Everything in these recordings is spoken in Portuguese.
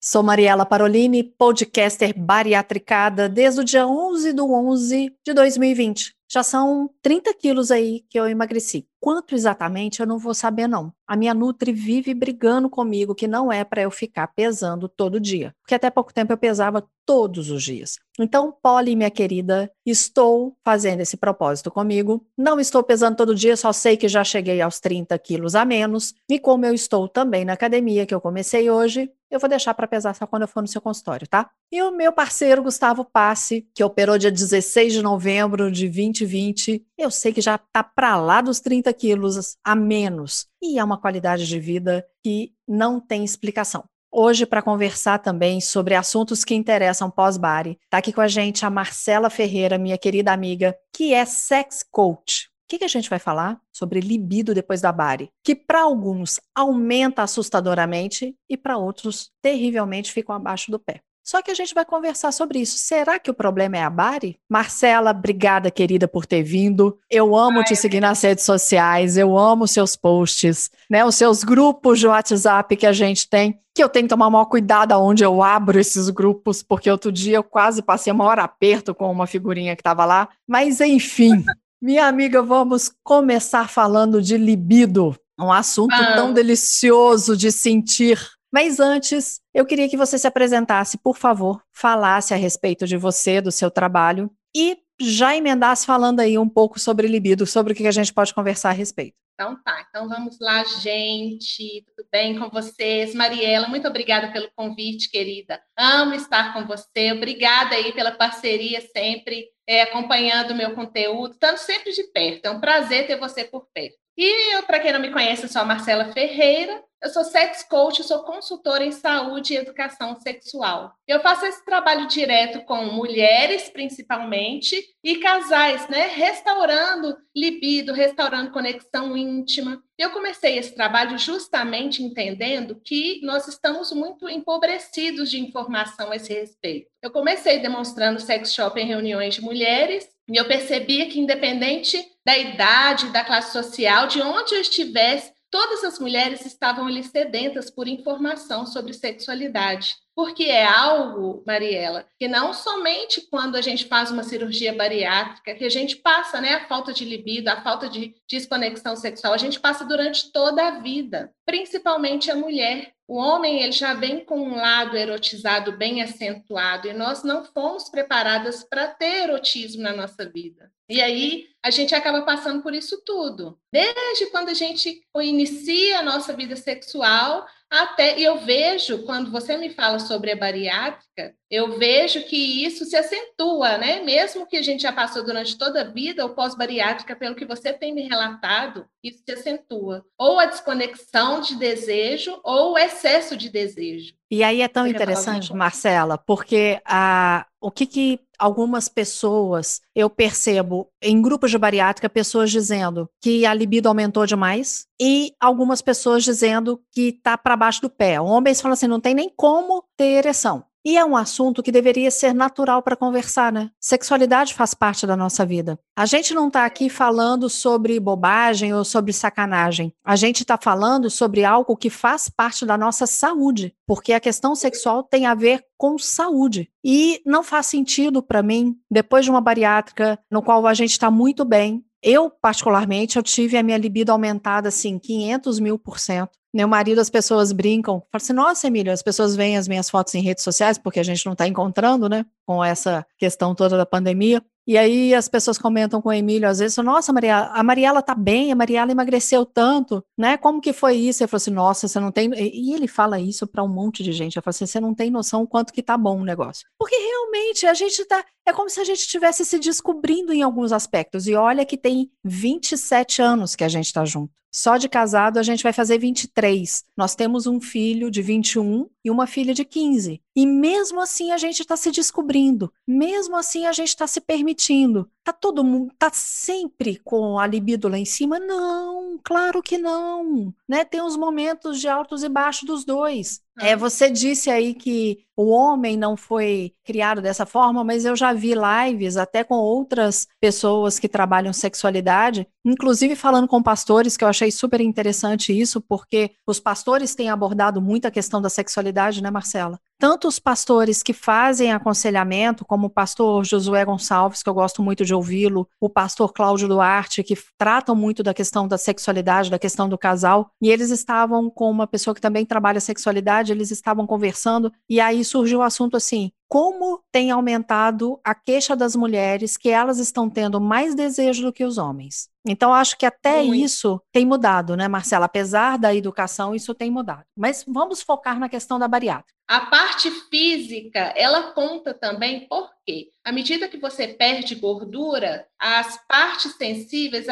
sou Mariela Parolini, podcaster bariatricada desde o dia 11 do 11 de 2020. Já são 30 quilos aí que eu emagreci. Quanto exatamente eu não vou saber, não. A minha Nutri vive brigando comigo que não é para eu ficar pesando todo dia. Porque até pouco tempo eu pesava todos os dias. Então, Polly, minha querida, estou fazendo esse propósito comigo. Não estou pesando todo dia, só sei que já cheguei aos 30 quilos a menos. E como eu estou também na academia, que eu comecei hoje, eu vou deixar para pesar só quando eu for no seu consultório, tá? E o meu parceiro Gustavo Passe, que operou dia 16 de novembro de 2020, eu sei que já tá para lá dos 30 quilos a menos. E é uma qualidade de vida que não tem explicação. Hoje, para conversar também sobre assuntos que interessam pós-bari, está aqui com a gente a Marcela Ferreira, minha querida amiga, que é sex coach. O que, que, a gente vai falar? Sobre libido depois da bari, que para alguns aumenta assustadoramente e para outros terrivelmente ficam abaixo do pé. Só que a gente vai conversar sobre isso. Será que o problema é a Bari? Marcela, obrigada, querida, por ter vindo. Eu amo Ai, te seguir nas redes sociais, eu amo seus posts, né? Os seus grupos de WhatsApp que a gente tem, que eu tenho que tomar maior cuidado aonde eu abro esses grupos, porque outro dia eu quase passei uma hora aperto com uma figurinha que estava lá. Mas enfim, minha amiga, vamos começar falando de libido. Um assunto ah. tão delicioso de sentir mas antes, eu queria que você se apresentasse, por favor, falasse a respeito de você, do seu trabalho e já emendasse falando aí um pouco sobre libido, sobre o que a gente pode conversar a respeito. Então tá, então vamos lá, gente. Tudo bem com vocês? Mariela, muito obrigada pelo convite, querida. Amo estar com você. Obrigada aí pela parceria sempre, é, acompanhando o meu conteúdo, estando sempre de perto. É um prazer ter você por perto. E para quem não me conhece, eu sou a Marcela Ferreira, eu sou sex coach, sou consultora em saúde e educação sexual. Eu faço esse trabalho direto com mulheres, principalmente, e casais, né? Restaurando libido, restaurando conexão íntima. Eu comecei esse trabalho justamente entendendo que nós estamos muito empobrecidos de informação a esse respeito. Eu comecei demonstrando sex shop em reuniões de mulheres e eu percebia que, independente da idade, da classe social, de onde eu estivesse, todas as mulheres estavam ali sedentas por informação sobre sexualidade. Porque é algo, Mariela, que não somente quando a gente faz uma cirurgia bariátrica, que a gente passa, né, a falta de libido, a falta de desconexão sexual, a gente passa durante toda a vida, principalmente a mulher. O homem ele já vem com um lado erotizado bem acentuado e nós não fomos preparadas para ter erotismo na nossa vida. E aí a gente acaba passando por isso tudo. Desde quando a gente inicia a nossa vida sexual até eu vejo quando você me fala sobre a bariátrica, eu vejo que isso se acentua, né? Mesmo que a gente já passou durante toda a vida ou pós-bariátrica, pelo que você tem me relatado, isso se acentua. Ou a desconexão de desejo ou o excesso de desejo. E aí é tão interessante, Marcela, porque a, o que, que algumas pessoas eu percebo em grupos de bariátrica pessoas dizendo que a libido aumentou demais e algumas pessoas dizendo que está para baixo do pé. Homens falam assim, não tem nem como ter ereção. E é um assunto que deveria ser natural para conversar, né? Sexualidade faz parte da nossa vida. A gente não está aqui falando sobre bobagem ou sobre sacanagem. A gente está falando sobre algo que faz parte da nossa saúde, porque a questão sexual tem a ver com saúde. E não faz sentido para mim, depois de uma bariátrica no qual a gente está muito bem, eu, particularmente, eu tive a minha libido aumentada, assim, 500 mil por cento. Meu marido, as pessoas brincam, falam assim, nossa, Emília, as pessoas veem as minhas fotos em redes sociais, porque a gente não está encontrando, né, com essa questão toda da pandemia. E aí as pessoas comentam com o Emílio, às vezes, nossa, Maria, a Mariela tá bem, a Mariela emagreceu tanto, né? Como que foi isso? Ele falou assim, nossa, você não tem. E ele fala isso para um monte de gente. Ele falou assim, você não tem noção o quanto que tá bom o negócio. Porque realmente a gente tá. É como se a gente estivesse se descobrindo em alguns aspectos. E olha que tem 27 anos que a gente tá junto. Só de casado a gente vai fazer 23. Nós temos um filho de 21 e uma filha de 15. E mesmo assim a gente está se descobrindo, mesmo assim a gente está se permitindo. Tá todo mundo, tá sempre com a libido lá em cima? Não, claro que não. Né? Tem os momentos de altos e baixos dos dois. É, você disse aí que o homem não foi criado dessa forma, mas eu já vi lives até com outras pessoas que trabalham sexualidade, inclusive falando com pastores, que eu achei super interessante isso, porque os pastores têm abordado muito a questão da sexualidade, né, Marcela? Tanto os pastores que fazem aconselhamento, como o pastor Josué Gonçalves, que eu gosto muito de ouvi-lo, o pastor Cláudio Duarte, que tratam muito da questão da sexualidade, da questão do casal, e eles estavam com uma pessoa que também trabalha sexualidade, eles estavam conversando, e aí surgiu o assunto assim: como tem aumentado a queixa das mulheres que elas estão tendo mais desejo do que os homens. Então, acho que até Muito. isso tem mudado, né, Marcela? Apesar da educação, isso tem mudado. Mas vamos focar na questão da bariátrica. A parte física, ela conta também porque, à medida que você perde gordura, as partes sensíveis,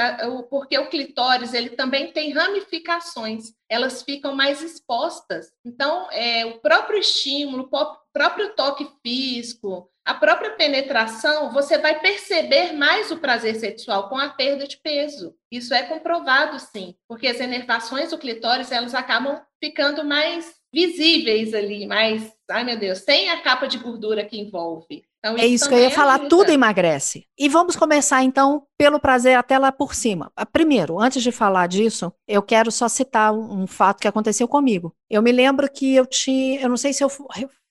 porque o clitóris ele também tem ramificações, elas ficam mais expostas. Então, é, o próprio estímulo, o próprio toque físico, a própria penetração, você vai perceber mais o prazer sexual com a perda de peso. Isso é comprovado, sim, porque as enervações do clitóris elas acabam ficando mais visíveis ali, mais, ai meu Deus, sem a capa de gordura que envolve. Então, é isso que eu ia falar, tudo emagrece. E vamos começar então pelo prazer até lá por cima. Ah, primeiro, antes de falar disso, eu quero só citar um, um fato que aconteceu comigo. Eu me lembro que eu tinha, eu não sei se eu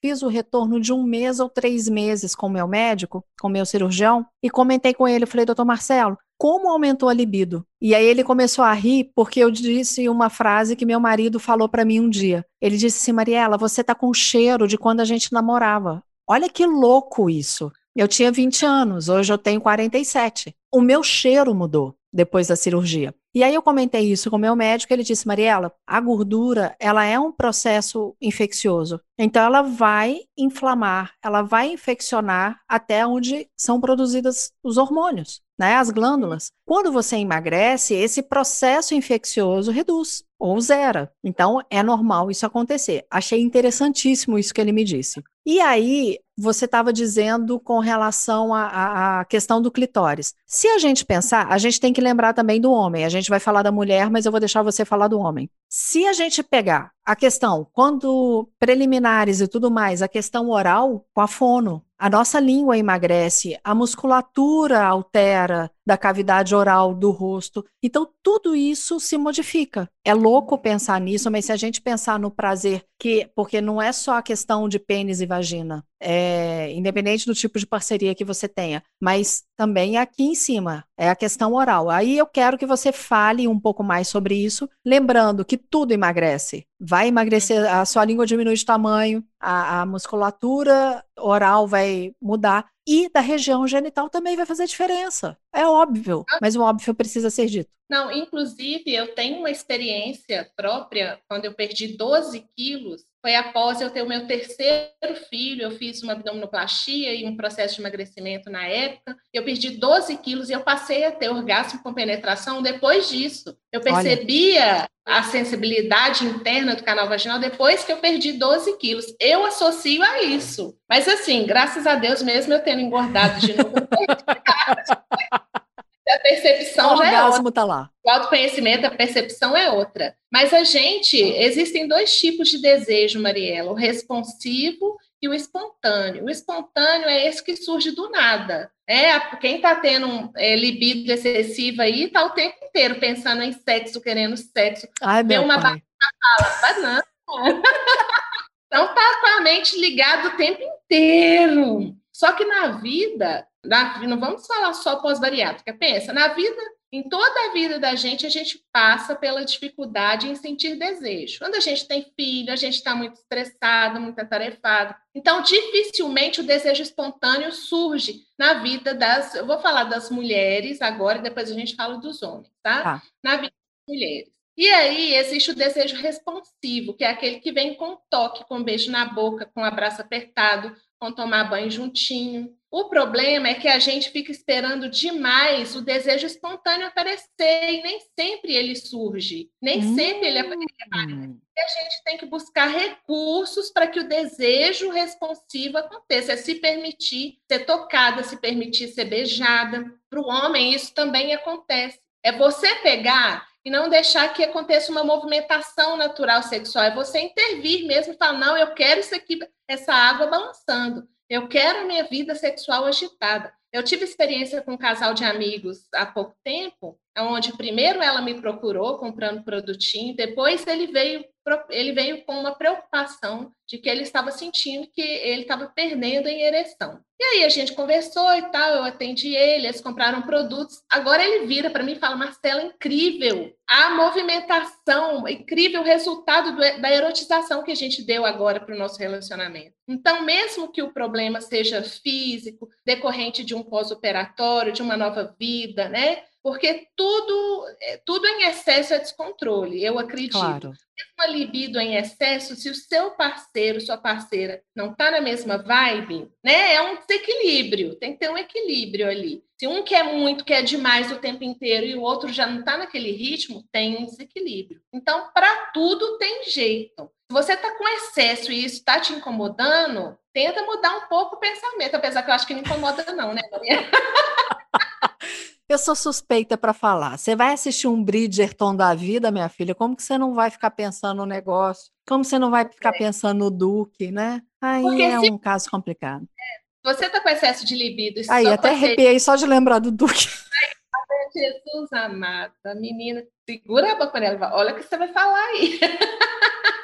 fiz o retorno de um mês ou três meses com o meu médico, com o meu cirurgião, e comentei com ele, eu falei, doutor Marcelo, como aumentou a libido? E aí ele começou a rir porque eu disse uma frase que meu marido falou para mim um dia. Ele disse assim, Mariela, você tá com cheiro de quando a gente namorava. Olha que louco isso. Eu tinha 20 anos, hoje eu tenho 47. O meu cheiro mudou depois da cirurgia. E aí eu comentei isso com o meu médico, ele disse, Mariela, a gordura, ela é um processo infeccioso. Então ela vai inflamar, ela vai infeccionar até onde são produzidos os hormônios, né, as glândulas. Quando você emagrece, esse processo infeccioso reduz ou zera. Então é normal isso acontecer. Achei interessantíssimo isso que ele me disse. E aí, você estava dizendo com relação à, questão do clitóris. Se a gente pensar, a gente tem que lembrar também do homem. A gente vai falar da mulher, mas eu vou deixar você falar do homem. Se a gente pegar a questão, quando preliminares e tudo mais, a questão oral, com a fono, a nossa língua emagrece, a musculatura altera da cavidade oral do rosto. Então, tudo isso se modifica. É louco pensar nisso, mas se a gente pensar no prazer, que porque não é só a questão de pênis e vagina, é, independente do tipo de parceria que você tenha, mas também aqui em cima, é a questão oral. Aí eu quero que você fale um pouco mais sobre isso, lembrando que tudo emagrece. Vai emagrecer, a sua língua diminui de tamanho, a, a musculatura oral vai mudar e da região genital também vai fazer diferença. É óbvio, mas o óbvio precisa ser dito. Não, inclusive eu tenho uma experiência própria quando eu perdi 12 quilos. Foi após eu ter o meu terceiro filho, eu fiz uma abdominoplastia e um processo de emagrecimento na época. Eu perdi 12 quilos e eu passei a ter orgasmo com penetração depois disso. Eu percebia Olha. a sensibilidade interna do canal vaginal depois que eu perdi 12 quilos. Eu associo a isso. Mas assim, graças a Deus mesmo eu tendo engordado de novo. a percepção o já é outra. Tá lá. O autoconhecimento, a percepção é outra. Mas a gente, existem dois tipos de desejo, Mariela, o responsivo e o espontâneo. O espontâneo é esse que surge do nada. É, quem está tendo é, libido excessiva aí está o tempo inteiro pensando em sexo, querendo sexo. Ai, meu uma pai. fala, não. então tá com a mente ligada o tempo inteiro. Só que na vida, na, não vamos falar só pós-bariátrica, pensa, na vida, em toda a vida da gente, a gente passa pela dificuldade em sentir desejo. Quando a gente tem filho, a gente está muito estressado, muito atarefado. Então, dificilmente o desejo espontâneo surge na vida das. Eu vou falar das mulheres agora e depois a gente fala dos homens, tá? Ah. Na vida das mulheres. E aí existe o desejo responsivo, que é aquele que vem com toque, com beijo na boca, com abraço apertado, com tomar banho juntinho. O problema é que a gente fica esperando demais o desejo espontâneo aparecer e nem sempre ele surge, nem hum. sempre ele aparece. E a gente tem que buscar recursos para que o desejo responsivo aconteça, é se permitir ser tocada, se permitir ser beijada. Para o homem, isso também acontece. É você pegar e não deixar que aconteça uma movimentação natural sexual. É você intervir mesmo e falar: não, eu quero isso aqui, essa água balançando. Eu quero a minha vida sexual agitada. Eu tive experiência com um casal de amigos há pouco tempo, onde primeiro ela me procurou comprando produtinho, depois ele veio ele veio com uma preocupação de que ele estava sentindo que ele estava perdendo em ereção. E aí a gente conversou e tal, eu atendi ele, eles compraram produtos. Agora ele vira para mim e fala: Marcela, incrível a movimentação, incrível resultado do, da erotização que a gente deu agora para o nosso relacionamento. Então, mesmo que o problema seja físico, decorrente de um pós-operatório, de uma nova vida, né? Porque tudo, é, tudo em excesso é descontrole, eu acredito. Claro. Uma libido em excesso, se o seu parceiro, sua parceira, não está na mesma vibe, né? É um desequilíbrio, tem que ter um equilíbrio ali. Se um quer muito, quer demais o tempo inteiro e o outro já não está naquele ritmo, tem um desequilíbrio. Então, para tudo tem jeito. Se você está com excesso e isso está te incomodando, tenta mudar um pouco o pensamento, apesar que eu acho que não incomoda, não, né, Maria? Eu sou suspeita para falar. Você vai assistir um Bridgerton da vida, minha filha? Como que você não vai ficar pensando no negócio? Como você não vai ficar é. pensando no Duque, né? Aí Porque é se... um caso complicado. É. Você tá com excesso de libido. Aí, até arrepiei só de lembrar do Duque. Ai, Jesus amado, menina, segura a boca nela. Olha o que você vai falar aí.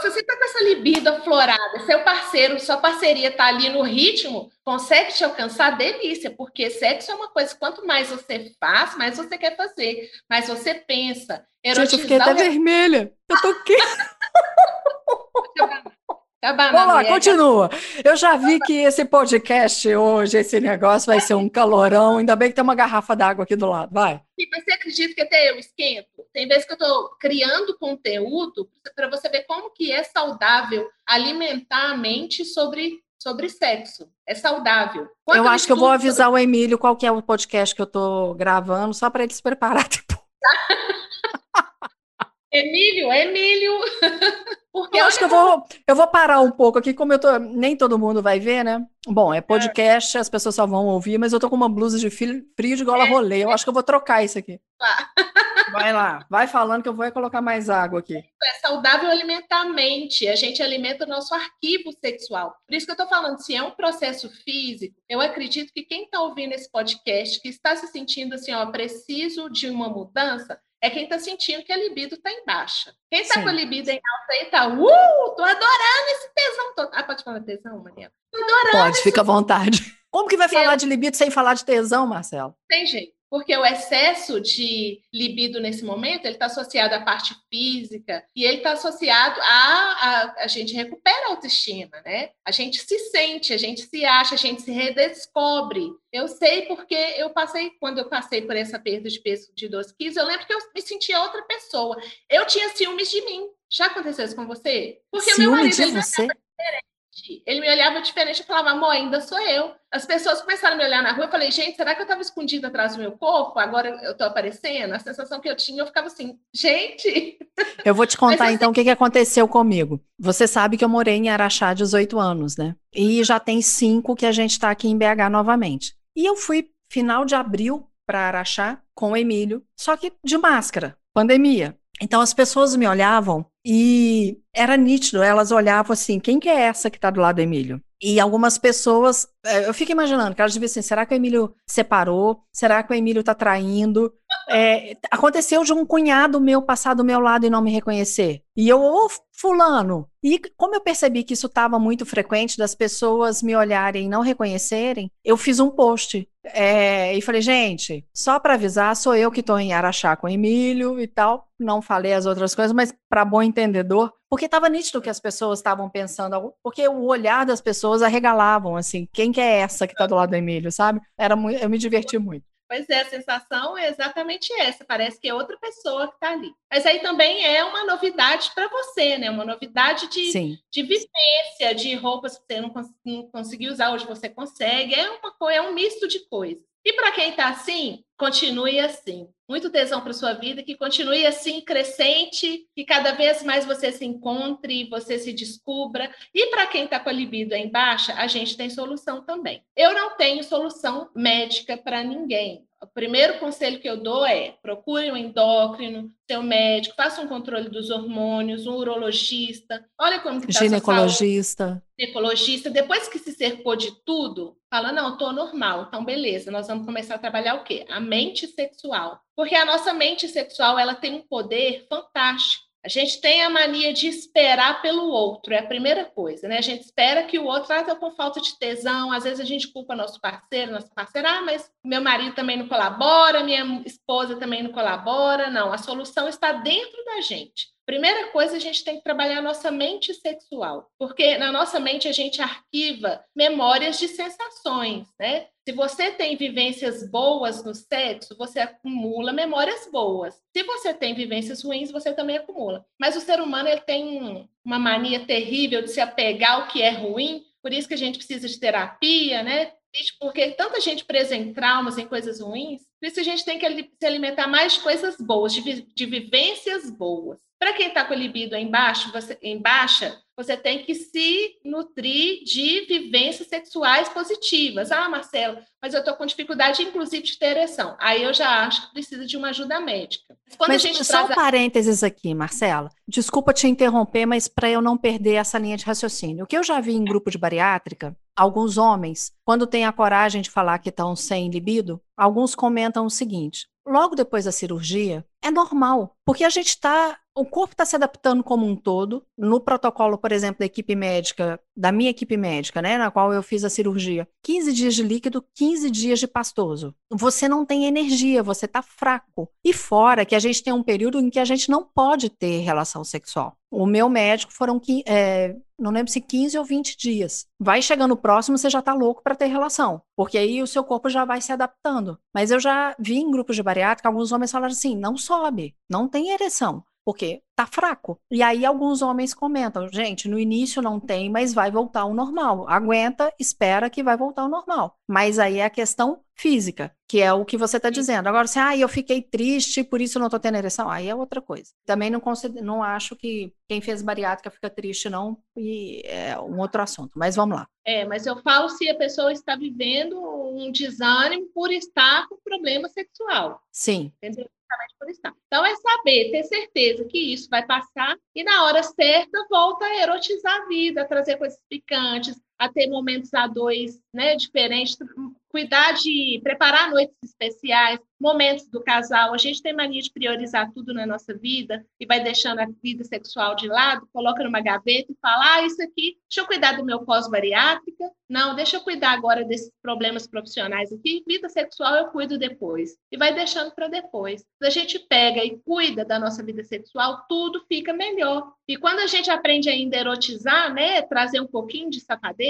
se você está com essa libido aflorada, seu parceiro, sua parceria está ali no ritmo, consegue te alcançar, delícia, porque sexo é uma coisa, quanto mais você faz, mais você quer fazer, mais você pensa. Gente, eu fiquei até o... vermelha. Eu tô aqui. Vamos lá, continua. Eu já vi que esse podcast hoje, esse negócio vai ser um calorão. Ainda bem que tem uma garrafa d'água aqui do lado. Vai. Mas você acredita que até eu esquento? Tem vezes que eu estou criando conteúdo para você ver como que é saudável alimentar a mente sobre, sobre sexo. É saudável. Eu acho que eu vou avisar o Emílio qual que é o podcast que eu estou gravando, só para ele se preparar depois. Emílio, Emílio. Porque eu acho que eu vou, eu vou parar um pouco aqui, como eu tô, nem todo mundo vai ver, né? Bom, é podcast, é. as pessoas só vão ouvir, mas eu tô com uma blusa de frio de gola é. rolê. Eu acho que eu vou trocar isso aqui. Tá. Vai lá, vai falando que eu vou colocar mais água aqui. É saudável alimentar a mente, a gente alimenta o nosso arquivo sexual. Por isso que eu tô falando, se é um processo físico, eu acredito que quem tá ouvindo esse podcast, que está se sentindo assim, ó, preciso de uma mudança, é quem está sentindo que a libido está em baixa. Quem está com a libido em alta aí está, uh, tô adorando esse tesão todo. Ah, pode falar tesão, Maria? Tô adorando. Pode, fica à vontade. Como que vai falar de libido sem falar de tesão, Marcelo? Tem jeito. Porque o excesso de libido nesse momento, ele está associado à parte física e ele está associado a, a, a gente recupera a autoestima, né? A gente se sente, a gente se acha, a gente se redescobre. Eu sei porque eu passei, quando eu passei por essa perda de peso de 12 quilos, eu lembro que eu me sentia outra pessoa. Eu tinha ciúmes de mim. Já aconteceu isso com você? Porque Ciúme meu marido de você? Ele me olhava diferente e falava, amor, ainda sou eu. As pessoas começaram a me olhar na rua. Eu falei, gente, será que eu estava escondida atrás do meu corpo? Agora eu estou aparecendo? A sensação que eu tinha, eu ficava assim, gente. Eu vou te contar então o que, que aconteceu comigo. Você sabe que eu morei em Araxá 18 anos, né? E já tem cinco que a gente está aqui em BH novamente. E eu fui final de abril para Araxá com o Emílio, só que de máscara, pandemia. Então as pessoas me olhavam e era nítido, elas olhavam assim, quem que é essa que está do lado do Emílio? E algumas pessoas, eu fico imaginando, que elas diziam assim, será que o Emílio separou? Será que o Emílio está traindo? É, aconteceu de um cunhado meu passar do meu lado e não me reconhecer. E eu, ô fulano. E como eu percebi que isso estava muito frequente das pessoas me olharem e não reconhecerem, eu fiz um post. É, e falei, gente, só para avisar, sou eu que estou em Araxá com o Emílio e tal. Não falei as outras coisas, mas para bom entendedor, porque estava nítido que as pessoas estavam pensando, porque o olhar das pessoas arregalavam, assim, quem que é essa que está do lado do Emílio, sabe? Era muito, eu me diverti muito. Pois é, a sensação é exatamente essa. Parece que é outra pessoa que está ali. Mas aí também é uma novidade para você, né? Uma novidade de, de vivência, de roupas que você não, cons não conseguiu usar, hoje você consegue. É, uma, é um misto de coisas. E para quem está assim, continue assim. Muito tesão para sua vida, que continue assim, crescente, que cada vez mais você se encontre, você se descubra. E para quem está com a libido em baixa, a gente tem solução também. Eu não tenho solução médica para ninguém. O primeiro conselho que eu dou é procure um endócrino, seu médico, faça um controle dos hormônios, um urologista, olha como que está Ginecologista. Ginecologista. Depois que se cercou de tudo, fala, não, estou normal, então beleza, nós vamos começar a trabalhar o quê? A mente sexual. Porque a nossa mente sexual, ela tem um poder fantástico. A gente tem a mania de esperar pelo outro, é a primeira coisa, né? A gente espera que o outro ah, tá com falta de tesão, às vezes a gente culpa nosso parceiro, nossa parceira, ah, mas meu marido também não colabora, minha esposa também não colabora. Não, a solução está dentro da gente. Primeira coisa, a gente tem que trabalhar a nossa mente sexual, porque na nossa mente a gente arquiva memórias de sensações, né? Se você tem vivências boas no sexo, você acumula memórias boas. Se você tem vivências ruins, você também acumula. Mas o ser humano ele tem uma mania terrível de se apegar ao que é ruim, por isso que a gente precisa de terapia, né? Porque tanta gente presa em traumas, em coisas ruins, por isso a gente tem que se alimentar mais de coisas boas, de, de vivências boas. Para quem está com a libido em, baixo, você, em baixa, você tem que se nutrir de vivências sexuais positivas. Ah, Marcelo, mas eu estou com dificuldade, inclusive, de ter ereção. Aí eu já acho que precisa de uma ajuda médica. Quando mas só traz... um parênteses aqui, Marcela. Desculpa te interromper, mas para eu não perder essa linha de raciocínio. O que eu já vi em grupo de bariátrica, alguns homens, quando têm a coragem de falar que estão sem libido, alguns comentam o seguinte: logo depois da cirurgia, é normal, porque a gente está o corpo está se adaptando como um todo. No protocolo, por exemplo, da equipe médica, da minha equipe médica, né, na qual eu fiz a cirurgia, 15 dias de líquido, 15 dias de pastoso. Você não tem energia, você está fraco. E fora que a gente tem um período em que a gente não pode ter relação sexual. O meu médico foram, é, não lembro se 15 ou 20 dias. Vai chegando próximo, você já está louco para ter relação, porque aí o seu corpo já vai se adaptando. Mas eu já vi em grupos de bariátrica alguns homens falaram assim: não sobe, não tem ereção porque tá fraco. E aí alguns homens comentam, gente, no início não tem, mas vai voltar ao normal. Aguenta, espera que vai voltar ao normal. Mas aí é a questão física, que é o que você está dizendo. Agora, se ah, eu fiquei triste, por isso não estou tendo ereção, aí é outra coisa. Também não, não acho que quem fez bariátrica fica triste, não, e é um outro assunto. Mas vamos lá. É, mas eu falo se a pessoa está vivendo um desânimo por estar com problema sexual. Sim. Entendeu? Por estar. Então, é saber, ter certeza que isso vai passar e, na hora certa, volta a erotizar a vida, trazer coisas picantes, a ter momentos a dois né, diferentes, cuidar de preparar noites especiais, momentos do casal. A gente tem mania de priorizar tudo na nossa vida e vai deixando a vida sexual de lado, coloca numa gaveta e fala: ah, isso aqui, deixa eu cuidar do meu pós-bariátrica. Não, deixa eu cuidar agora desses problemas profissionais aqui. Vida sexual eu cuido depois. E vai deixando para depois. Se a gente pega e cuida da nossa vida sexual, tudo fica melhor. E quando a gente aprende ainda a erotizar, né, trazer um pouquinho de safadeza,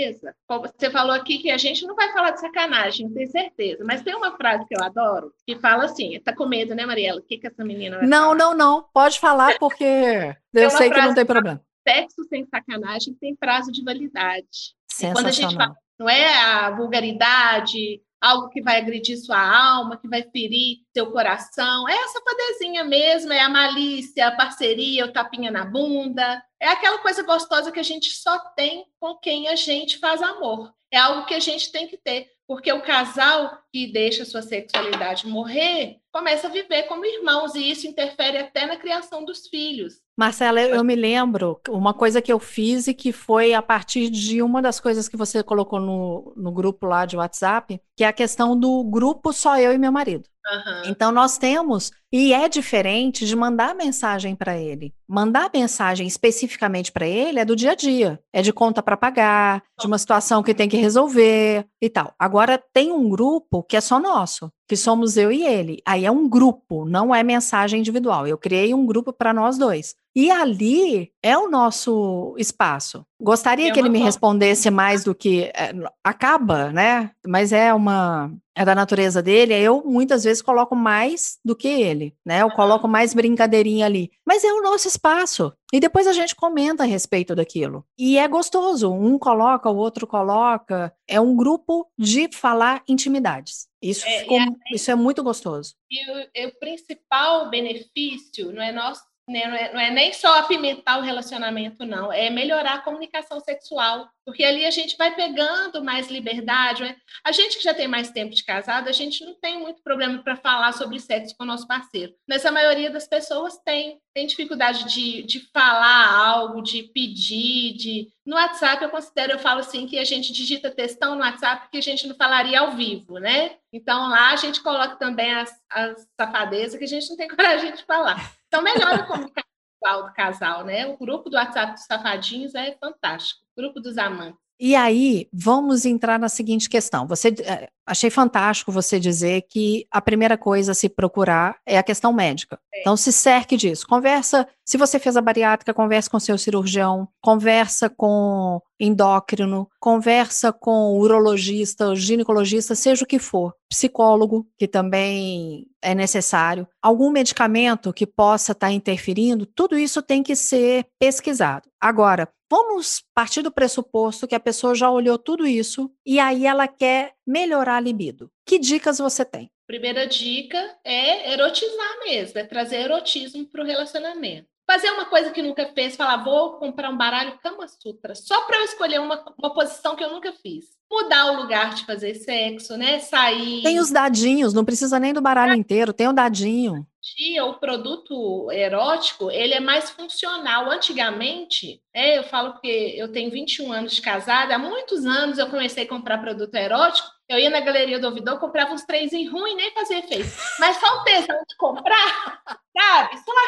você falou aqui que a gente não vai falar de sacanagem, tenho certeza, mas tem uma frase que eu adoro, que fala assim, tá com medo, né, Mariela? O que, que essa menina vai Não, falar? não, não, pode falar, porque eu sei que não tem problema. Sexo sem sacanagem tem prazo de validade. Quando a gente fala, não é a vulgaridade, algo que vai agredir sua alma, que vai ferir seu coração. É essa padezinha mesmo, é a malícia, a parceria, o tapinha na bunda. É aquela coisa gostosa que a gente só tem com quem a gente faz amor. É algo que a gente tem que ter, porque o casal que deixa sua sexualidade morrer começa a viver como irmãos e isso interfere até na criação dos filhos. Marcela, eu me lembro uma coisa que eu fiz e que foi a partir de uma das coisas que você colocou no, no grupo lá de WhatsApp, que é a questão do grupo só eu e meu marido. Uhum. Então, nós temos, e é diferente de mandar mensagem para ele. Mandar mensagem especificamente para ele é do dia a dia, é de conta para pagar, de uma situação que tem que resolver e tal. Agora, tem um grupo que é só nosso, que somos eu e ele. Aí é um grupo, não é mensagem individual. Eu criei um grupo para nós dois. E ali é o nosso espaço. Gostaria é que ele me respondesse mais do que é, acaba, né? Mas é uma é da natureza dele. Eu muitas vezes coloco mais do que ele, né? Eu coloco mais brincadeirinha ali. Mas é o nosso espaço. E depois a gente comenta a respeito daquilo. E é gostoso. Um coloca, o outro coloca. É um grupo de falar intimidades. Isso, é, ficou, isso é muito gostoso. E o, o principal benefício não é nosso né, não é, não é, nem só apimentar o relacionamento, não, é melhorar a comunicação sexual, porque ali a gente vai pegando mais liberdade. Né? A gente que já tem mais tempo de casado, a gente não tem muito problema para falar sobre sexo com o nosso parceiro, mas a maioria das pessoas tem, tem dificuldade de, de falar algo, de pedir, de. No WhatsApp, eu considero, eu falo assim, que a gente digita textão no WhatsApp que a gente não falaria ao vivo, né? Então lá a gente coloca também as, as safadezas que a gente não tem coragem de falar. Então, melhora a comunicação do casal, né? O grupo do WhatsApp dos safadinhos é fantástico. O grupo dos amantes. E aí, vamos entrar na seguinte questão. Você eh, achei fantástico você dizer que a primeira coisa a se procurar é a questão médica. É. Então, se cerque disso. Conversa, se você fez a bariátrica, converse com seu cirurgião, conversa com endócrino, conversa com urologista, ginecologista, seja o que for, psicólogo, que também é necessário, algum medicamento que possa estar tá interferindo, tudo isso tem que ser pesquisado. Agora, vamos partir do pressuposto que a pessoa já olhou tudo isso e aí ela quer melhorar a libido. Que dicas você tem? Primeira dica é erotizar mesmo, é trazer erotismo para o relacionamento. Fazer uma coisa que nunca fez, falar, vou comprar um baralho Kama Sutra, só para eu escolher uma, uma posição que eu nunca fiz. Mudar o lugar de fazer sexo, né? Sair. Tem os dadinhos, não precisa nem do baralho inteiro, tem o dadinho dia o produto erótico ele é mais funcional. Antigamente, é, eu falo porque eu tenho 21 anos de casada, há muitos anos eu comecei a comprar produto erótico. Eu ia na galeria do ouvidor, comprava uns três em ruim, nem fazia efeito. Mas só o tesão de comprar,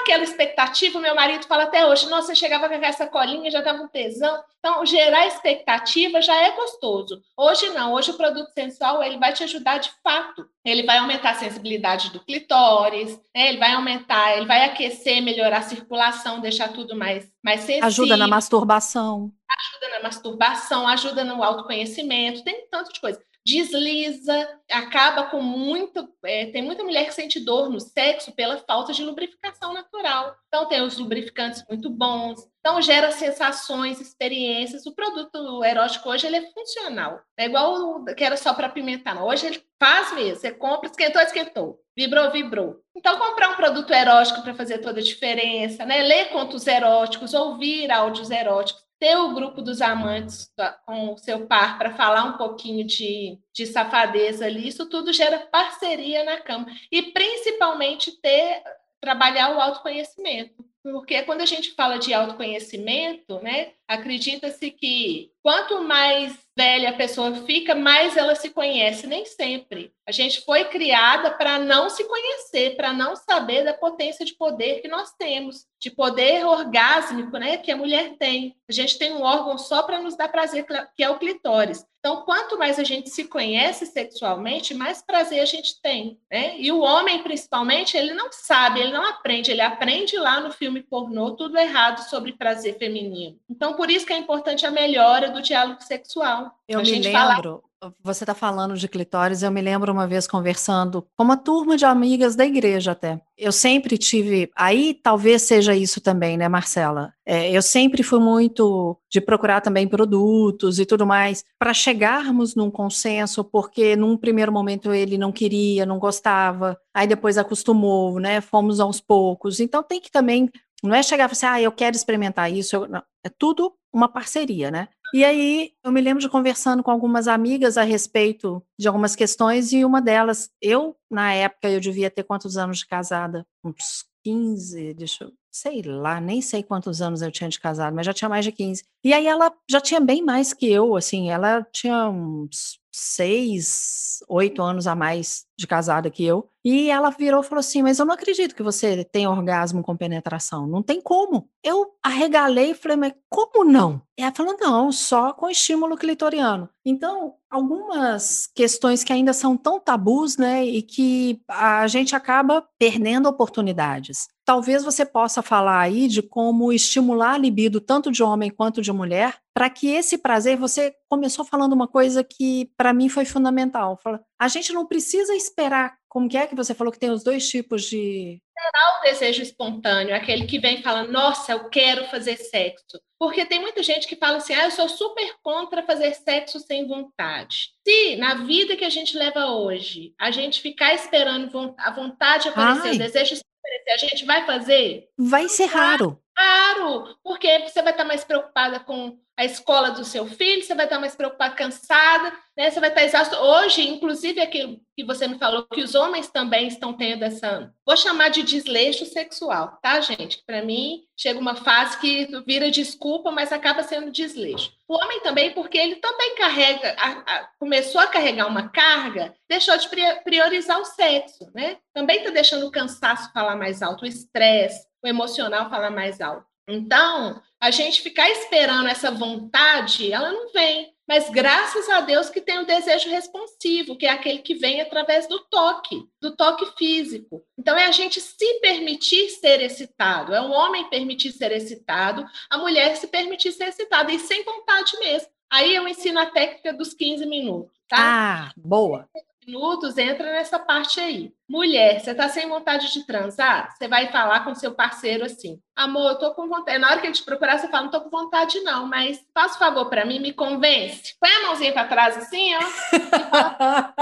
aquela expectativa, meu marido fala até hoje, nossa, você chegava com essa colinha, já dava um tesão. Então, gerar expectativa já é gostoso. Hoje não, hoje o produto sensual, ele vai te ajudar de fato. Ele vai aumentar a sensibilidade do clitóris, né? ele vai aumentar, ele vai aquecer, melhorar a circulação, deixar tudo mais, mais sensível. Ajuda na masturbação. Ajuda na masturbação, ajuda no autoconhecimento, tem tanto de coisa desliza, acaba com muito. É, tem muita mulher que sente dor no sexo pela falta de lubrificação natural. Então, tem os lubrificantes muito bons. Então, gera sensações, experiências. O produto erótico hoje ele é funcional. É igual que era só para pimentar. Hoje ele faz mesmo. Você compra, esquentou, esquentou. Vibrou, vibrou. Então, comprar um produto erótico para fazer toda a diferença, né? Ler contos eróticos, ouvir áudios eróticos ter o grupo dos amantes com o seu par para falar um pouquinho de, de safadeza ali, isso tudo gera parceria na cama. E principalmente ter trabalhar o autoconhecimento. Porque quando a gente fala de autoconhecimento, né, acredita-se que quanto mais velha a pessoa fica, mais ela se conhece. Nem sempre. A gente foi criada para não se conhecer, para não saber da potência de poder que nós temos, de poder orgásmico, né, que a mulher tem. A gente tem um órgão só para nos dar prazer, que é o clitóris. Então, quanto mais a gente se conhece sexualmente, mais prazer a gente tem, né? E o homem, principalmente, ele não sabe, ele não aprende, ele aprende lá no filme pornô tudo errado sobre prazer feminino. Então, por isso que é importante a melhora do diálogo sexual. Eu a me lembro, fala... você está falando de clitóris, eu me lembro uma vez conversando com uma turma de amigas da igreja até. Eu sempre tive, aí talvez seja isso também, né, Marcela? É, eu sempre fui muito de procurar também produtos e tudo mais para chegarmos num consenso, porque num primeiro momento ele não queria, não gostava, aí depois acostumou, né? Fomos aos poucos. Então tem que também não é chegar e falar assim, ah, eu quero experimentar isso. Eu, é tudo uma parceria, né? E aí eu me lembro de conversando com algumas amigas a respeito de algumas questões, e uma delas, eu, na época, eu devia ter quantos anos de casada? Uns 15, deixa eu, sei lá, nem sei quantos anos eu tinha de casado, mas já tinha mais de 15. E aí ela já tinha bem mais que eu, assim, ela tinha uns seis, oito anos a mais de casada que eu. E ela virou e falou assim: Mas eu não acredito que você tem orgasmo com penetração. Não tem como. Eu arregalei e falei: Mas como não? E ela falou: Não, só com estímulo clitoriano. Então, algumas questões que ainda são tão tabus, né? E que a gente acaba perdendo oportunidades. Talvez você possa falar aí de como estimular a libido tanto de homem quanto de mulher, para que esse prazer, você começou falando uma coisa que para mim foi fundamental. A gente não precisa esperar, como que é que você falou que tem os dois tipos de Será o desejo espontâneo, aquele que vem falando, nossa, eu quero fazer sexo. Porque tem muita gente que fala assim, ah, eu sou super contra fazer sexo sem vontade. Se na vida que a gente leva hoje, a gente ficar esperando a vontade aparecer, Ai. o desejo aparecer, a gente vai fazer? Vai ser raro. Raro, porque você vai estar mais preocupada com a escola do seu filho, você vai estar mais preocupada, cansada, né? Você vai estar exausto. Hoje, inclusive, aquilo que você me falou, que os homens também estão tendo essa, vou chamar de desleixo sexual, tá, gente? Para mim, chega uma fase que vira desculpa, mas acaba sendo desleixo. O homem também, porque ele também carrega, a, a, começou a carregar uma carga, deixou de priorizar o sexo, né? Também está deixando o cansaço falar mais alto, o estresse, o emocional falar mais alto. Então, a gente ficar esperando essa vontade, ela não vem. Mas graças a Deus que tem o desejo responsivo, que é aquele que vem através do toque, do toque físico. Então é a gente se permitir ser excitado, é o homem permitir ser excitado, a mulher se permitir ser excitada e sem vontade mesmo. Aí eu ensino a técnica dos 15 minutos, tá? Ah, boa minutos entra nessa parte aí. Mulher, você tá sem vontade de transar? Você vai falar com seu parceiro assim: amor, eu tô com vontade. Na hora que ele te procurar, você fala: não tô com vontade, não, mas faz um favor para mim, me convence. Põe a mãozinha para trás assim, ó.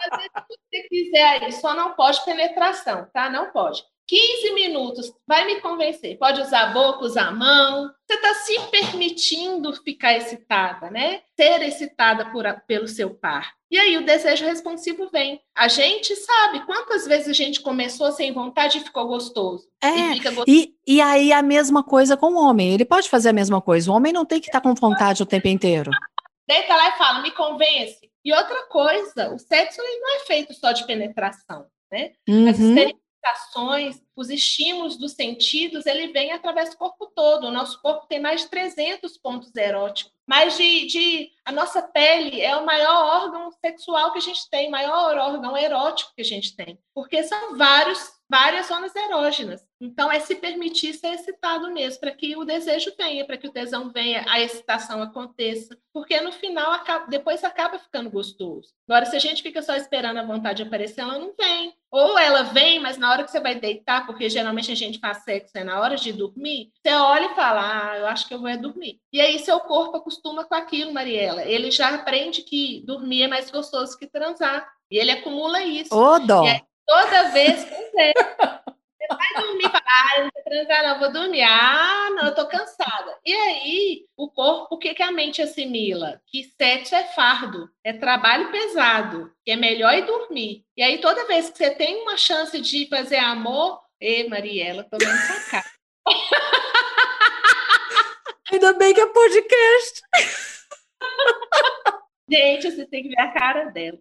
Fazer o que você quiser aí, só não pode penetração, tá? Não pode. 15 minutos, vai me convencer. Pode usar a boca, usar a mão. Você está se permitindo ficar excitada, né? Ser excitada por, pelo seu par. E aí o desejo responsivo vem. A gente sabe quantas vezes a gente começou sem vontade e ficou gostoso. É, e, gostoso. e, e aí a mesma coisa com o homem. Ele pode fazer a mesma coisa. O homem não tem que estar tá com vontade o tempo inteiro. Deita lá e fala, me convence. E outra coisa, o sexo ele não é feito só de penetração, né? Uhum. As experiências, os estímulos dos sentidos, ele vem através do corpo todo. O nosso corpo tem mais de 300 pontos eróticos. Mais de, de, A nossa pele é o maior órgão sexual que a gente tem, maior órgão erótico que a gente tem. Porque são vários várias zonas erógenas. Então, é se permitir ser excitado mesmo, para que o desejo venha, para que o tesão venha, a excitação aconteça. Porque no final, acaba, depois acaba ficando gostoso. Agora, se a gente fica só esperando a vontade aparecer, ela não vem. Ou ela vem, mas na hora que você vai deitar, porque geralmente a gente faz sexo é na hora de dormir, você olha e fala, ah, eu acho que eu vou é dormir. E aí seu corpo acostuma com aquilo, Mariela. Ele já aprende que dormir é mais gostoso que transar. E ele acumula isso. Ô, dó! Toda vez, você vai dormir, fala, ah, eu não vou transar, não, vou dormir. Ah, não, eu tô cansada. E aí, o corpo, o que, que a mente assimila? Que sexo é fardo, é trabalho pesado, que é melhor ir dormir. E aí, toda vez que você tem uma chance de fazer amor, Ê, Mariela, tô vendo sua cara. Ainda bem que é podcast. Gente, você tem que ver a cara dela.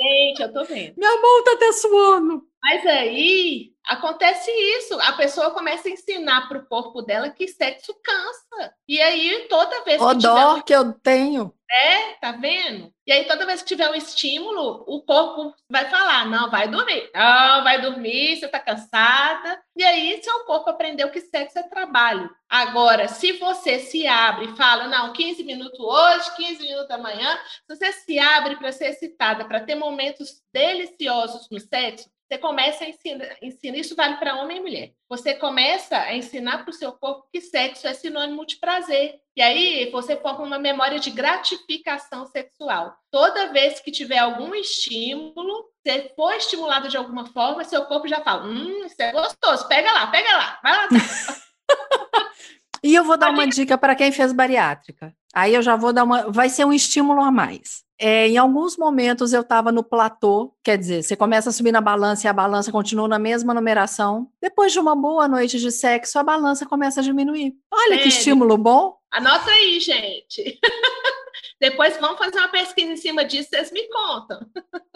Gente, eu tô vendo. Minha mão tá até suando. Mas aí acontece isso. A pessoa começa a ensinar para o corpo dela que sexo cansa. E aí, toda vez que. O dó que eu tenho. É, tá vendo? E aí, toda vez que tiver um estímulo, o corpo vai falar: não, vai dormir. Não, vai dormir, você tá cansada. E aí, seu corpo aprendeu que sexo é trabalho. Agora, se você se abre e fala: não, 15 minutos hoje, 15 minutos amanhã, se você se abre para ser excitada, para ter momentos deliciosos no sexo, você começa a ensinar, ensina, isso vale para homem e mulher. Você começa a ensinar para o seu corpo que sexo é sinônimo de prazer. E aí você forma uma memória de gratificação sexual. Toda vez que tiver algum estímulo, você for estimulado de alguma forma, seu corpo já fala: hum, isso é gostoso, pega lá, pega lá, vai lá. e eu vou dar uma dica para quem fez bariátrica. Aí eu já vou dar uma. Vai ser um estímulo a mais. É, em alguns momentos eu estava no platô, quer dizer, você começa a subir na balança e a balança continua na mesma numeração. Depois de uma boa noite de sexo, a balança começa a diminuir. Olha Sério? que estímulo bom. Anota aí, gente. Depois vamos fazer uma pesquisa em cima disso, vocês me contam.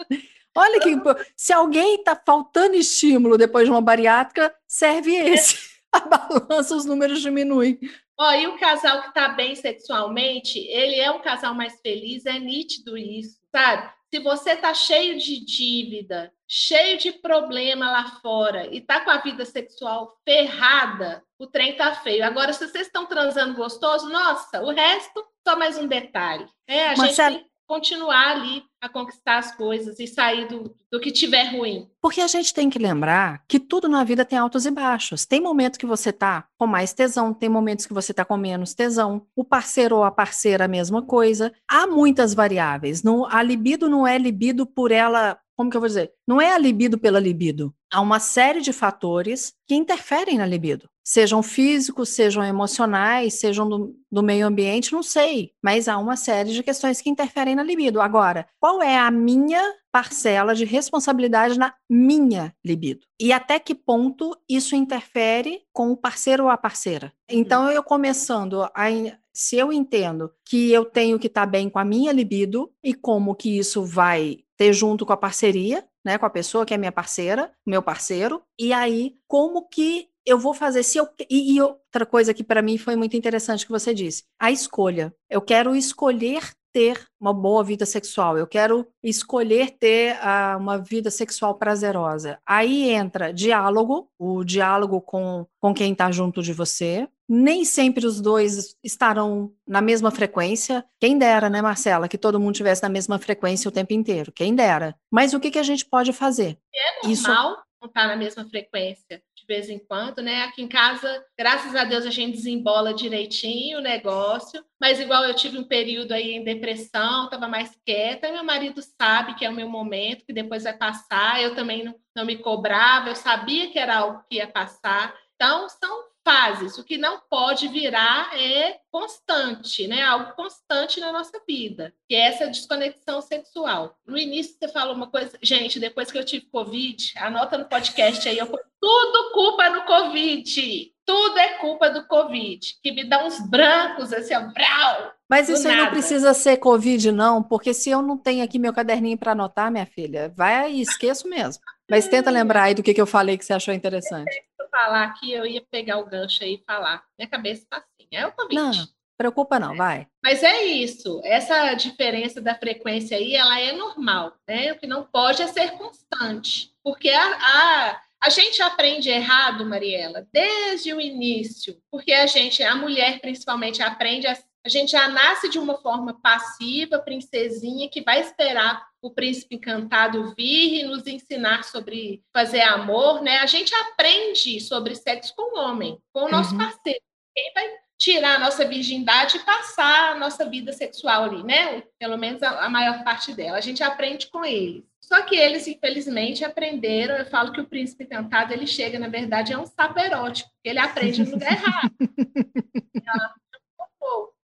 Olha que se alguém está faltando estímulo depois de uma bariátrica, serve esse. A balança, os números diminuem. Ó, e o casal que está bem sexualmente, ele é um casal mais feliz, é nítido isso, sabe? Se você está cheio de dívida, cheio de problema lá fora e tá com a vida sexual ferrada, o trem tá feio. Agora, se vocês estão transando gostoso, nossa, o resto só mais um detalhe. É, a Marcelo, gente tem que continuar ali a conquistar as coisas e sair do, do que tiver ruim. Porque a gente tem que lembrar que tudo na vida tem altos e baixos. Tem momentos que você tá com mais tesão, tem momentos que você tá com menos tesão. O parceiro ou a parceira, a mesma coisa. Há muitas variáveis. Não, a libido não é libido por ela como que eu vou dizer? Não é a libido pela libido. Há uma série de fatores que interferem na libido. Sejam físicos, sejam emocionais, sejam do, do, meio ambiente, não sei. Mas há uma série de questões que interferem na libido. Agora, qual é a minha parcela de responsabilidade na minha libido? E até que ponto isso interfere com o parceiro ou a parceira? Então, eu começando a, se eu entendo que eu tenho que estar bem com a minha libido e como que isso vai ter junto com a parceria, né, com a pessoa que é minha parceira, meu parceiro, e aí como que eu vou fazer se eu e, e outra coisa que para mim foi muito interessante que você disse, a escolha. Eu quero escolher ter uma boa vida sexual, eu quero escolher ter uh, uma vida sexual prazerosa. Aí entra diálogo, o diálogo com, com quem está junto de você. Nem sempre os dois estarão na mesma frequência. Quem dera, né, Marcela, que todo mundo tivesse na mesma frequência o tempo inteiro. Quem dera. Mas o que, que a gente pode fazer? É normal Isso... não estar tá na mesma frequência de vez em quando, né? Aqui em casa, graças a Deus, a gente desembola direitinho o negócio, mas igual eu tive um período aí em depressão, estava mais quieta, meu marido sabe que é o meu momento, que depois vai passar, eu também não, não me cobrava, eu sabia que era algo que ia passar. Então, são fases. O que não pode virar é constante, né? Algo constante na nossa vida, que é essa desconexão sexual. No início você falou uma coisa, gente, depois que eu tive Covid, anota no podcast aí, eu tudo culpa no Covid. Tudo é culpa do Covid, que me dá uns brancos assim, ó, brau, Mas isso aí não precisa ser Covid, não, porque se eu não tenho aqui meu caderninho para anotar, minha filha, vai e esqueço mesmo. Mas tenta lembrar aí do que, que eu falei que você achou interessante falar aqui, eu ia pegar o gancho aí e falar. Minha cabeça está assim, é o Covid. Não, preocupa não, vai. Mas é isso, essa diferença da frequência aí, ela é normal, né? O que não pode é ser constante, porque a, a, a gente aprende errado, Mariela, desde o início, porque a gente, a mulher principalmente, aprende a a gente já nasce de uma forma passiva, princesinha, que vai esperar o príncipe encantado vir e nos ensinar sobre fazer amor, né? A gente aprende sobre sexo com o homem, com o nosso uhum. parceiro. Quem vai tirar a nossa virgindade e passar a nossa vida sexual ali, né? Pelo menos a, a maior parte dela. A gente aprende com eles. Só que eles, infelizmente, aprenderam. Eu falo que o príncipe encantado ele chega, na verdade, é um sapo erótico, ele aprende no lugar errado.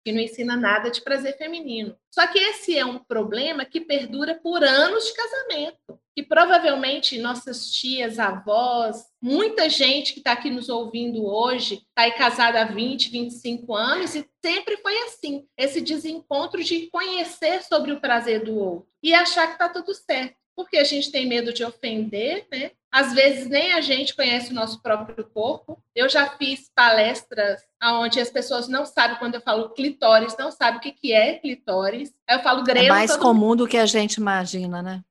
que não ensina nada de prazer feminino. Só que esse é um problema que perdura por anos de casamento. E provavelmente nossas tias, avós, muita gente que está aqui nos ouvindo hoje, está aí casada há 20, 25 anos e sempre foi assim: esse desencontro de conhecer sobre o prazer do outro e achar que está tudo certo porque a gente tem medo de ofender, né? Às vezes nem a gente conhece o nosso próprio corpo. Eu já fiz palestras onde as pessoas não sabem, quando eu falo clitóris, não sabem o que, que é clitóris. Aí eu falo grego. É mais comum mundo... do que a gente imagina, né?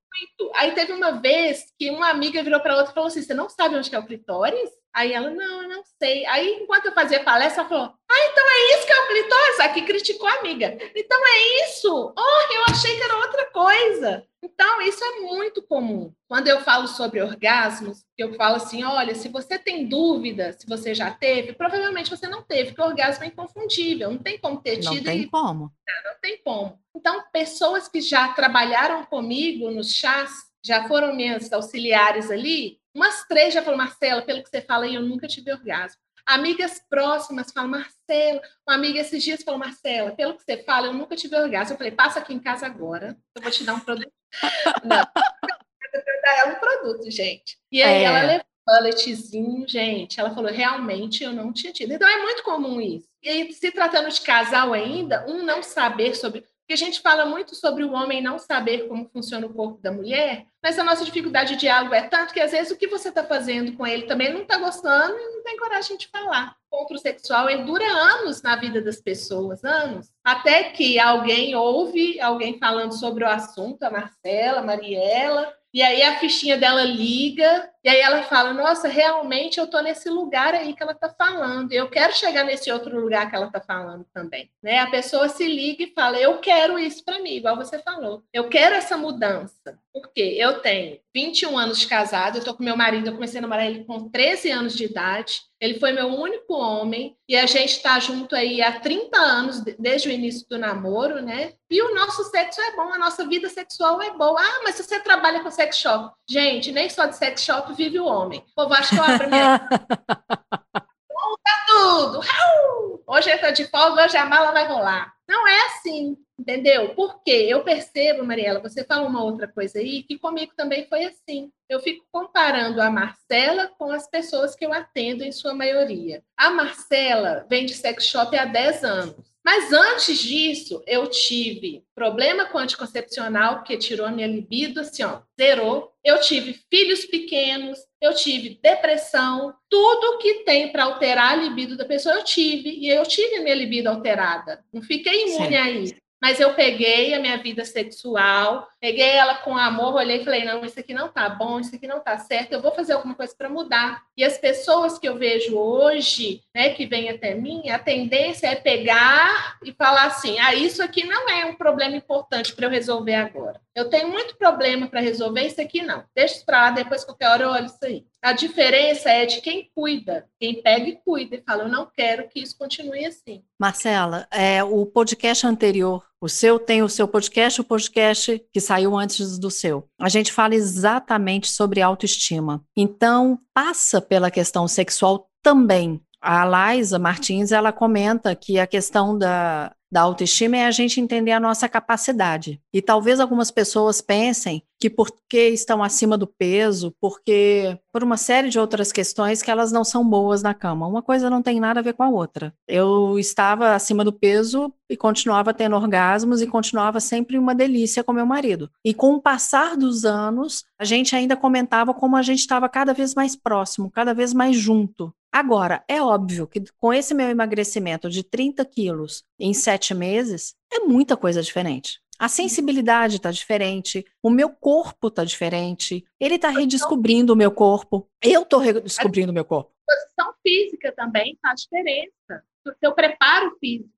Aí teve uma vez que uma amiga virou para outra e falou assim: Você não sabe onde é o clitóris? Aí ela, não, eu não sei. Aí, enquanto eu fazia palestra, ela falou: Ah, então é isso que é o clitóris? Aqui criticou a amiga. Então é isso? Oh, eu achei que era outra coisa. Então, isso é muito comum. Quando eu falo sobre orgasmos, eu falo assim: olha, se você tem dúvida se você já teve, provavelmente você não teve, porque o orgasmo é inconfundível, não tem como ter tido. Não tem e... como. Não, não tem como. Então, pessoas que já trabalharam comigo nos chás, já foram minhas auxiliares ali, umas três já falaram, Marcela, pelo que você fala aí, eu nunca tive orgasmo. Amigas próximas falam, Marcela. Uma amiga esses dias falou, Marcela, pelo que você fala, eu nunca tive orgasmo. Eu falei, passa aqui em casa agora, eu vou te dar um produto. Não, eu vou dar ela um produto, gente. E aí é. ela levou bulletzinho, gente. Ela falou, realmente eu não tinha tido. Então é muito comum isso. E aí, se tratando de casal ainda, um não saber sobre que a gente fala muito sobre o homem não saber como funciona o corpo da mulher, mas a nossa dificuldade de diálogo é tanto que às vezes o que você está fazendo com ele também não está gostando e não tem coragem de falar. O encontro sexual ele dura anos na vida das pessoas, anos. Até que alguém ouve alguém falando sobre o assunto, a Marcela, a Mariela, e aí a fichinha dela liga, e aí ela fala: Nossa, realmente eu estou nesse lugar aí que ela está falando, eu quero chegar nesse outro lugar que ela está falando também. Né? A pessoa se liga e fala: Eu quero isso para mim, igual você falou. Eu quero essa mudança. Porque eu tenho 21 anos de casado, eu estou com meu marido, eu comecei a namorar ele com 13 anos de idade. Ele foi meu único homem e a gente está junto aí há 30 anos, desde o início do namoro, né? E o nosso sexo é bom, a nossa vida sexual é boa. Ah, mas se você trabalha com sex shop, gente, nem só de sex shop vive o homem. O povo acha que eu abro minha. Volta tudo! Hoje eu estou de folga, hoje a mala vai rolar. Não é assim. Entendeu? Porque eu percebo, Mariela, você fala uma outra coisa aí, que comigo também foi assim. Eu fico comparando a Marcela com as pessoas que eu atendo, em sua maioria. A Marcela vem de sex shop há 10 anos. Mas antes disso, eu tive problema com anticoncepcional, que tirou a minha libido, assim, ó, zerou. Eu tive filhos pequenos, eu tive depressão, tudo que tem para alterar a libido da pessoa, eu tive. E eu tive a minha libido alterada. Não fiquei imune a isso. Mas eu peguei a minha vida sexual, peguei ela com amor, olhei e falei: não, isso aqui não tá bom, isso aqui não tá certo, eu vou fazer alguma coisa para mudar. E as pessoas que eu vejo hoje, né, que vêm até mim, a tendência é pegar e falar assim: ah, isso aqui não é um problema importante para eu resolver agora. Eu tenho muito problema para resolver, isso aqui não. Deixa isso para lá, depois qualquer hora eu olho isso aí. A diferença é de quem cuida, quem pega e cuida e fala: eu não quero que isso continue assim. Marcela, é, o podcast anterior, o seu tem o seu podcast, o podcast que saiu antes do seu. A gente fala exatamente sobre autoestima. Então, passa pela questão sexual também. A Laisa Martins, ela comenta que a questão da, da autoestima é a gente entender a nossa capacidade. E talvez algumas pessoas pensem que porque estão acima do peso, porque por uma série de outras questões que elas não são boas na cama. Uma coisa não tem nada a ver com a outra. Eu estava acima do peso e continuava tendo orgasmos e continuava sempre uma delícia com meu marido. E com o passar dos anos, a gente ainda comentava como a gente estava cada vez mais próximo, cada vez mais junto. Agora, é óbvio que com esse meu emagrecimento de 30 quilos em sete meses, é muita coisa diferente. A sensibilidade está diferente, o meu corpo está diferente, ele está redescobrindo o meu corpo, eu estou redescobrindo o meu corpo. A posição física também faz diferença. O seu preparo físico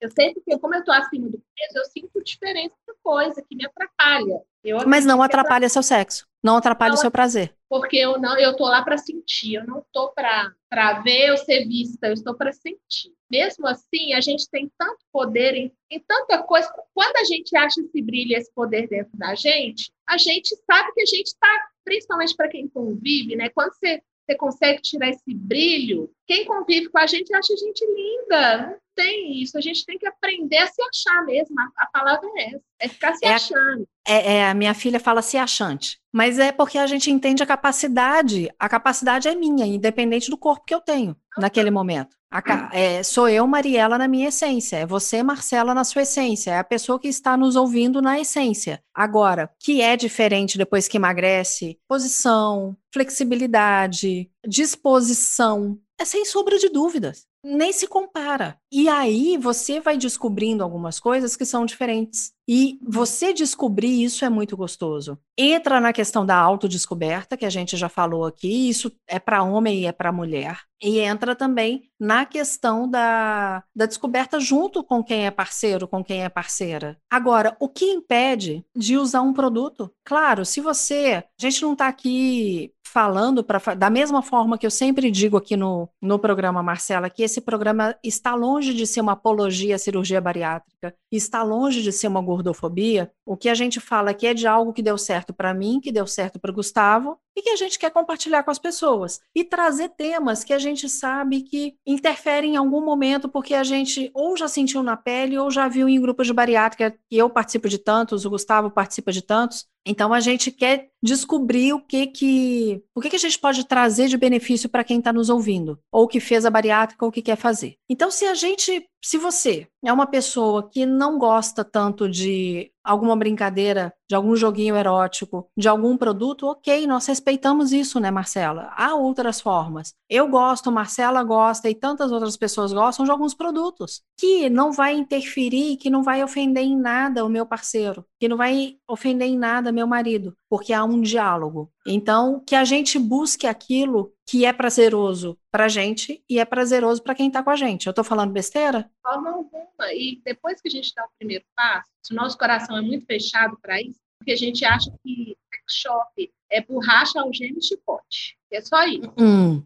Eu sempre que, como eu estou acima do peso, eu sinto diferença de coisa que me atrapalha. Eu Mas não atrapalha seu sexo, não atrapalha não, o seu prazer. Porque eu não, eu tô lá para sentir, eu não estou para para ver ou ser vista, eu estou para sentir. Mesmo assim, a gente tem tanto poder em, em tanta coisa. Quando a gente acha esse brilho, esse poder dentro da gente, a gente sabe que a gente está, principalmente para quem convive, né? Quando você você consegue tirar esse brilho. Quem convive com a gente acha a gente linda. Tem isso. A gente tem que aprender a se achar mesmo. A, a palavra é essa. É ficar se é achando. A, é, é, a minha filha fala se achante. Mas é porque a gente entende a capacidade. A capacidade é minha, independente do corpo que eu tenho naquele momento. A, é, sou eu, Mariela, na minha essência. É você, Marcela, na sua essência. É a pessoa que está nos ouvindo na essência. Agora, que é diferente depois que emagrece? Posição, flexibilidade, disposição. É sem sombra de dúvidas. Nem se compara. E aí você vai descobrindo algumas coisas que são diferentes. E você descobrir isso é muito gostoso. Entra na questão da autodescoberta, que a gente já falou aqui, isso é para homem e é para mulher. E entra também na questão da, da descoberta junto com quem é parceiro, com quem é parceira. Agora, o que impede de usar um produto? Claro, se você. A gente não está aqui falando para da mesma forma que eu sempre digo aqui no, no programa Marcela, que esse programa está longe de ser uma apologia à cirurgia bariátrica, está longe de ser uma gordofobia. O que a gente fala aqui é de algo que deu certo para mim, que deu certo para Gustavo e que a gente quer compartilhar com as pessoas e trazer temas que a gente sabe que interferem em algum momento porque a gente ou já sentiu na pele ou já viu em grupos de bariátrica que eu participo de tantos, o Gustavo participa de tantos então a gente quer descobrir o que que o que, que a gente pode trazer de benefício para quem está nos ouvindo, ou que fez a bariátrica ou que quer fazer. Então, se a gente Se você é uma pessoa que não gosta tanto de alguma brincadeira, de algum joguinho erótico, de algum produto, ok, nós respeitamos isso, né, Marcela? Há outras formas. Eu gosto, Marcela gosta e tantas outras pessoas gostam de alguns produtos que não vai interferir, que não vai ofender em nada o meu parceiro, que não vai ofender em nada meu marido, porque há um diálogo. Então, que a gente busque aquilo que é prazeroso para gente e é prazeroso para quem está com a gente. Eu estou falando besteira? Forma alguma. E depois que a gente dá o primeiro passo, se o nosso coração é muito fechado para isso, porque a gente acha que sex shop é borracha, algema e chicote. É só isso. Hum.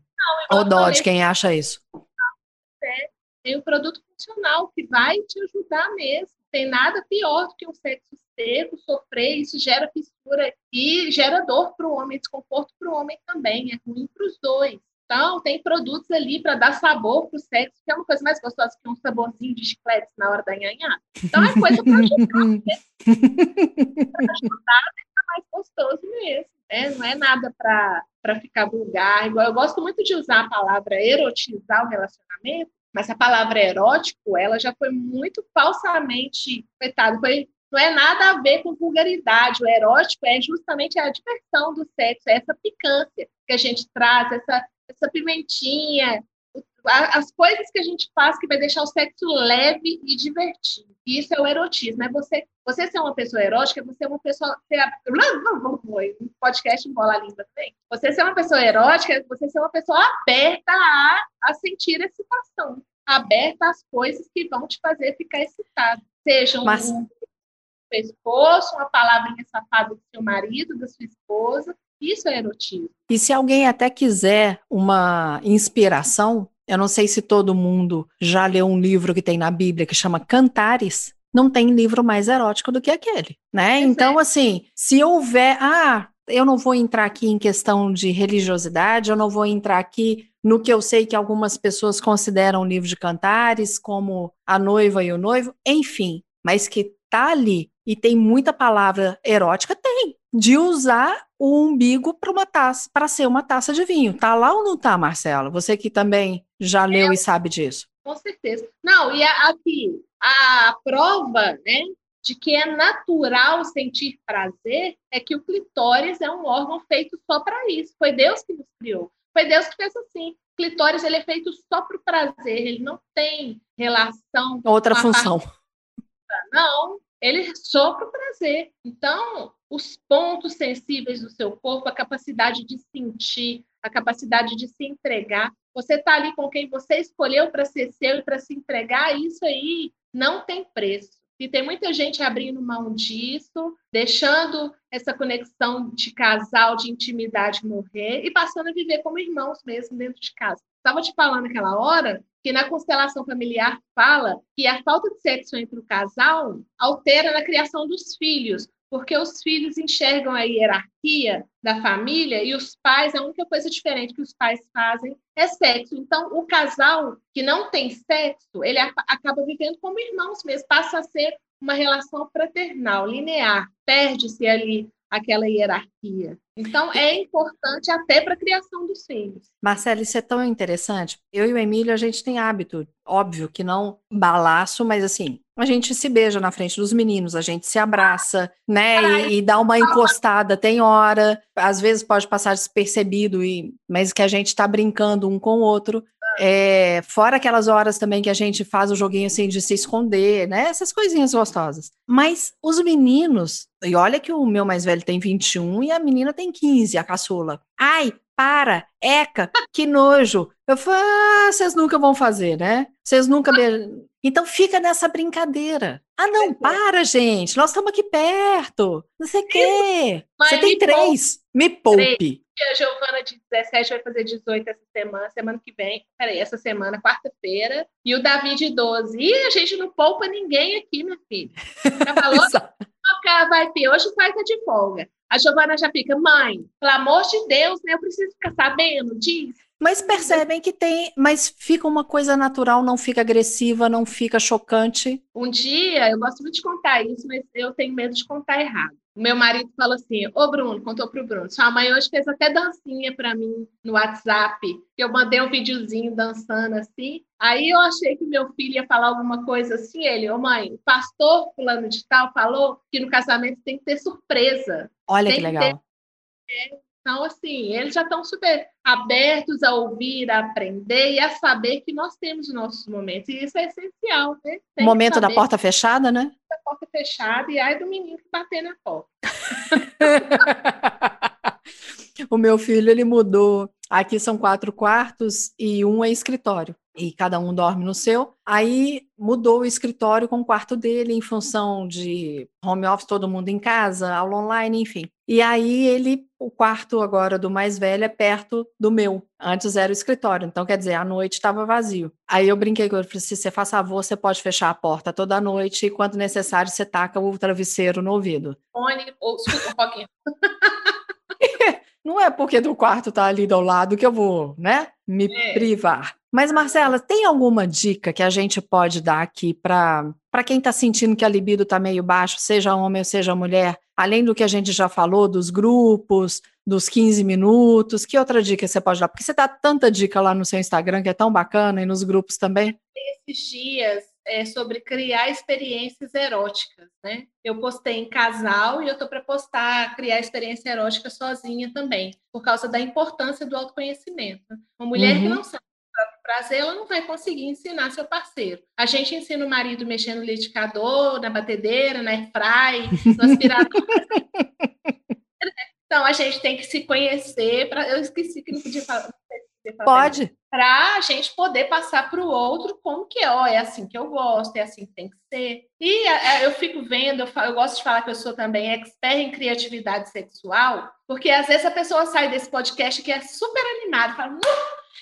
Não, dó de quem acha isso. É, tem o produto funcional que vai te ajudar mesmo. Tem nada pior do que um sexo seco, sofrer, isso gera fissura e gera dor para o homem, desconforto para o homem também, é ruim para os dois. Então, tem produtos ali para dar sabor para o sexo, que é uma coisa mais gostosa que um saborzinho de chiclete na hora da nhanhá. Então, é coisa para ajudar. Né? ajudar, fica mais gostoso mesmo. Né? Não é nada para ficar vulgar. Igual, eu gosto muito de usar a palavra erotizar o relacionamento, mas a palavra erótico, ela já foi muito falsamente, coitado, foi não é nada a ver com vulgaridade. O erótico é justamente a diversão do sexo, é essa picância que a gente traz, essa, essa pimentinha, as coisas que a gente faz que vai deixar o sexo leve e divertido. Isso é o erotismo. É você, você ser uma pessoa erótica, você é uma pessoa. Ser, um podcast embola a língua também. Você ser uma pessoa erótica, você ser uma pessoa aberta a, a sentir excitação, aberta às coisas que vão te fazer ficar excitado. Seja um, Mas... um pescoço, uma palavrinha safada do seu marido, da sua esposa. Isso é erotismo. E se alguém até quiser uma inspiração, eu não sei se todo mundo já leu um livro que tem na Bíblia que chama Cantares. Não tem livro mais erótico do que aquele, né? Então, assim, se houver, ah, eu não vou entrar aqui em questão de religiosidade, eu não vou entrar aqui no que eu sei que algumas pessoas consideram o livro de Cantares como a noiva e o noivo, enfim, mas que tá ali e tem muita palavra erótica, tem. De usar o umbigo para uma taça, para ser uma taça de vinho. Tá lá ou não tá, Marcelo? Você que também já leu e sabe disso. Com certeza. Não, e aqui, a prova, né, de que é natural sentir prazer é que o clitóris é um órgão feito só para isso. Foi Deus que nos criou. Foi Deus que fez assim. O clitóris ele é feito só para o prazer, ele não tem relação. Outra função. Parte... Não, ele sopra o prazer. Então, os pontos sensíveis do seu corpo, a capacidade de sentir, a capacidade de se entregar. Você está ali com quem você escolheu para ser seu e para se entregar, isso aí não tem preço. E tem muita gente abrindo mão disso, deixando essa conexão de casal, de intimidade morrer e passando a viver como irmãos mesmo dentro de casa. Estava te falando naquela hora que na constelação familiar fala que a falta de sexo entre o casal altera na criação dos filhos, porque os filhos enxergam a hierarquia da família e os pais, a única coisa diferente que os pais fazem é sexo. Então, o casal que não tem sexo, ele acaba vivendo como irmãos mesmo, passa a ser uma relação fraternal, linear, perde-se ali aquela hierarquia. Então, é importante até para a criação dos filhos. Marcela, isso é tão interessante. Eu e o Emílio, a gente tem hábito, óbvio que não balaço, mas assim, a gente se beija na frente dos meninos, a gente se abraça, né? E, e, dá uma encostada, tem hora. Às vezes pode passar despercebido, e, mas que a gente está brincando um com o outro. É, fora aquelas horas também que a gente faz o joguinho assim de se esconder, né? Essas coisinhas gostosas. Mas os meninos, e olha que o meu mais velho tem 21 e a menina tem 15, a caçula. Ai, para, eca, que nojo. Eu falo, ah, vocês nunca vão fazer, né? Vocês nunca. Então fica nessa brincadeira. Ah, não, para, gente. Nós estamos aqui perto. Não sei o quê. Você tem três. Me poupe. A Giovana de 17 vai fazer 18 essa semana, semana que vem. Peraí, essa semana, quarta-feira. E o Davi de 12. E a gente não poupa ninguém aqui, minha filha. Já falou? vai ter hoje, faz a de folga. A Giovana já fica, mãe, pelo amor de Deus, né? Eu preciso ficar sabendo disso. Mas percebem que tem, mas fica uma coisa natural, não fica agressiva, não fica chocante. Um dia, eu gosto muito de contar isso, mas eu tenho medo de contar errado. meu marido falou assim: Ô Bruno, contou pro Bruno, sua mãe hoje fez até dancinha para mim no WhatsApp, que eu mandei um videozinho dançando assim. Aí eu achei que meu filho ia falar alguma coisa assim. Ele, ô mãe, o pastor fulano de tal falou que no casamento tem que ter surpresa. Olha tem que legal. Ter... Então, assim, eles já estão super abertos a ouvir, a aprender e a saber que nós temos os nossos momentos. E isso é essencial, né? o momento da porta fechada, né? Da porta fechada e ai do menino que bater na porta. o meu filho, ele mudou. Aqui são quatro quartos e um é escritório e cada um dorme no seu. Aí mudou o escritório com o quarto dele em função de home office, todo mundo em casa, aula online, enfim. E aí ele, o quarto agora do mais velho é perto do meu. Antes era o escritório, então quer dizer, à noite estava vazio. Aí eu brinquei com ele, falei, se você faz favor, você pode fechar a porta toda noite e quando necessário você taca o travesseiro no ouvido. Fone, ou pouquinho. Não é porque do quarto tá ali do lado que eu vou, né, me é. privar. Mas, Marcela, tem alguma dica que a gente pode dar aqui para quem está sentindo que a libido está meio baixo, seja homem ou seja mulher, além do que a gente já falou, dos grupos, dos 15 minutos, que outra dica você pode dar? Porque você dá tanta dica lá no seu Instagram, que é tão bacana, e nos grupos também. Esses dias é sobre criar experiências eróticas, né? Eu postei em casal e eu estou para postar criar experiência erótica sozinha também, por causa da importância do autoconhecimento. Uma mulher uhum. que não sabe prazer, ela não vai conseguir ensinar seu parceiro. A gente ensina o marido mexendo no liquidificador, na batedeira, na airfry, no aspirador. então, a gente tem que se conhecer. Pra... Eu esqueci que não podia falar. Pode. Para a gente poder passar para o outro como que é, ó, é assim que eu gosto, é assim que tem que ser. E é, é, eu fico vendo, eu, falo, eu gosto de falar que eu sou também expert em criatividade sexual, porque às vezes a pessoa sai desse podcast que é super animada, fala,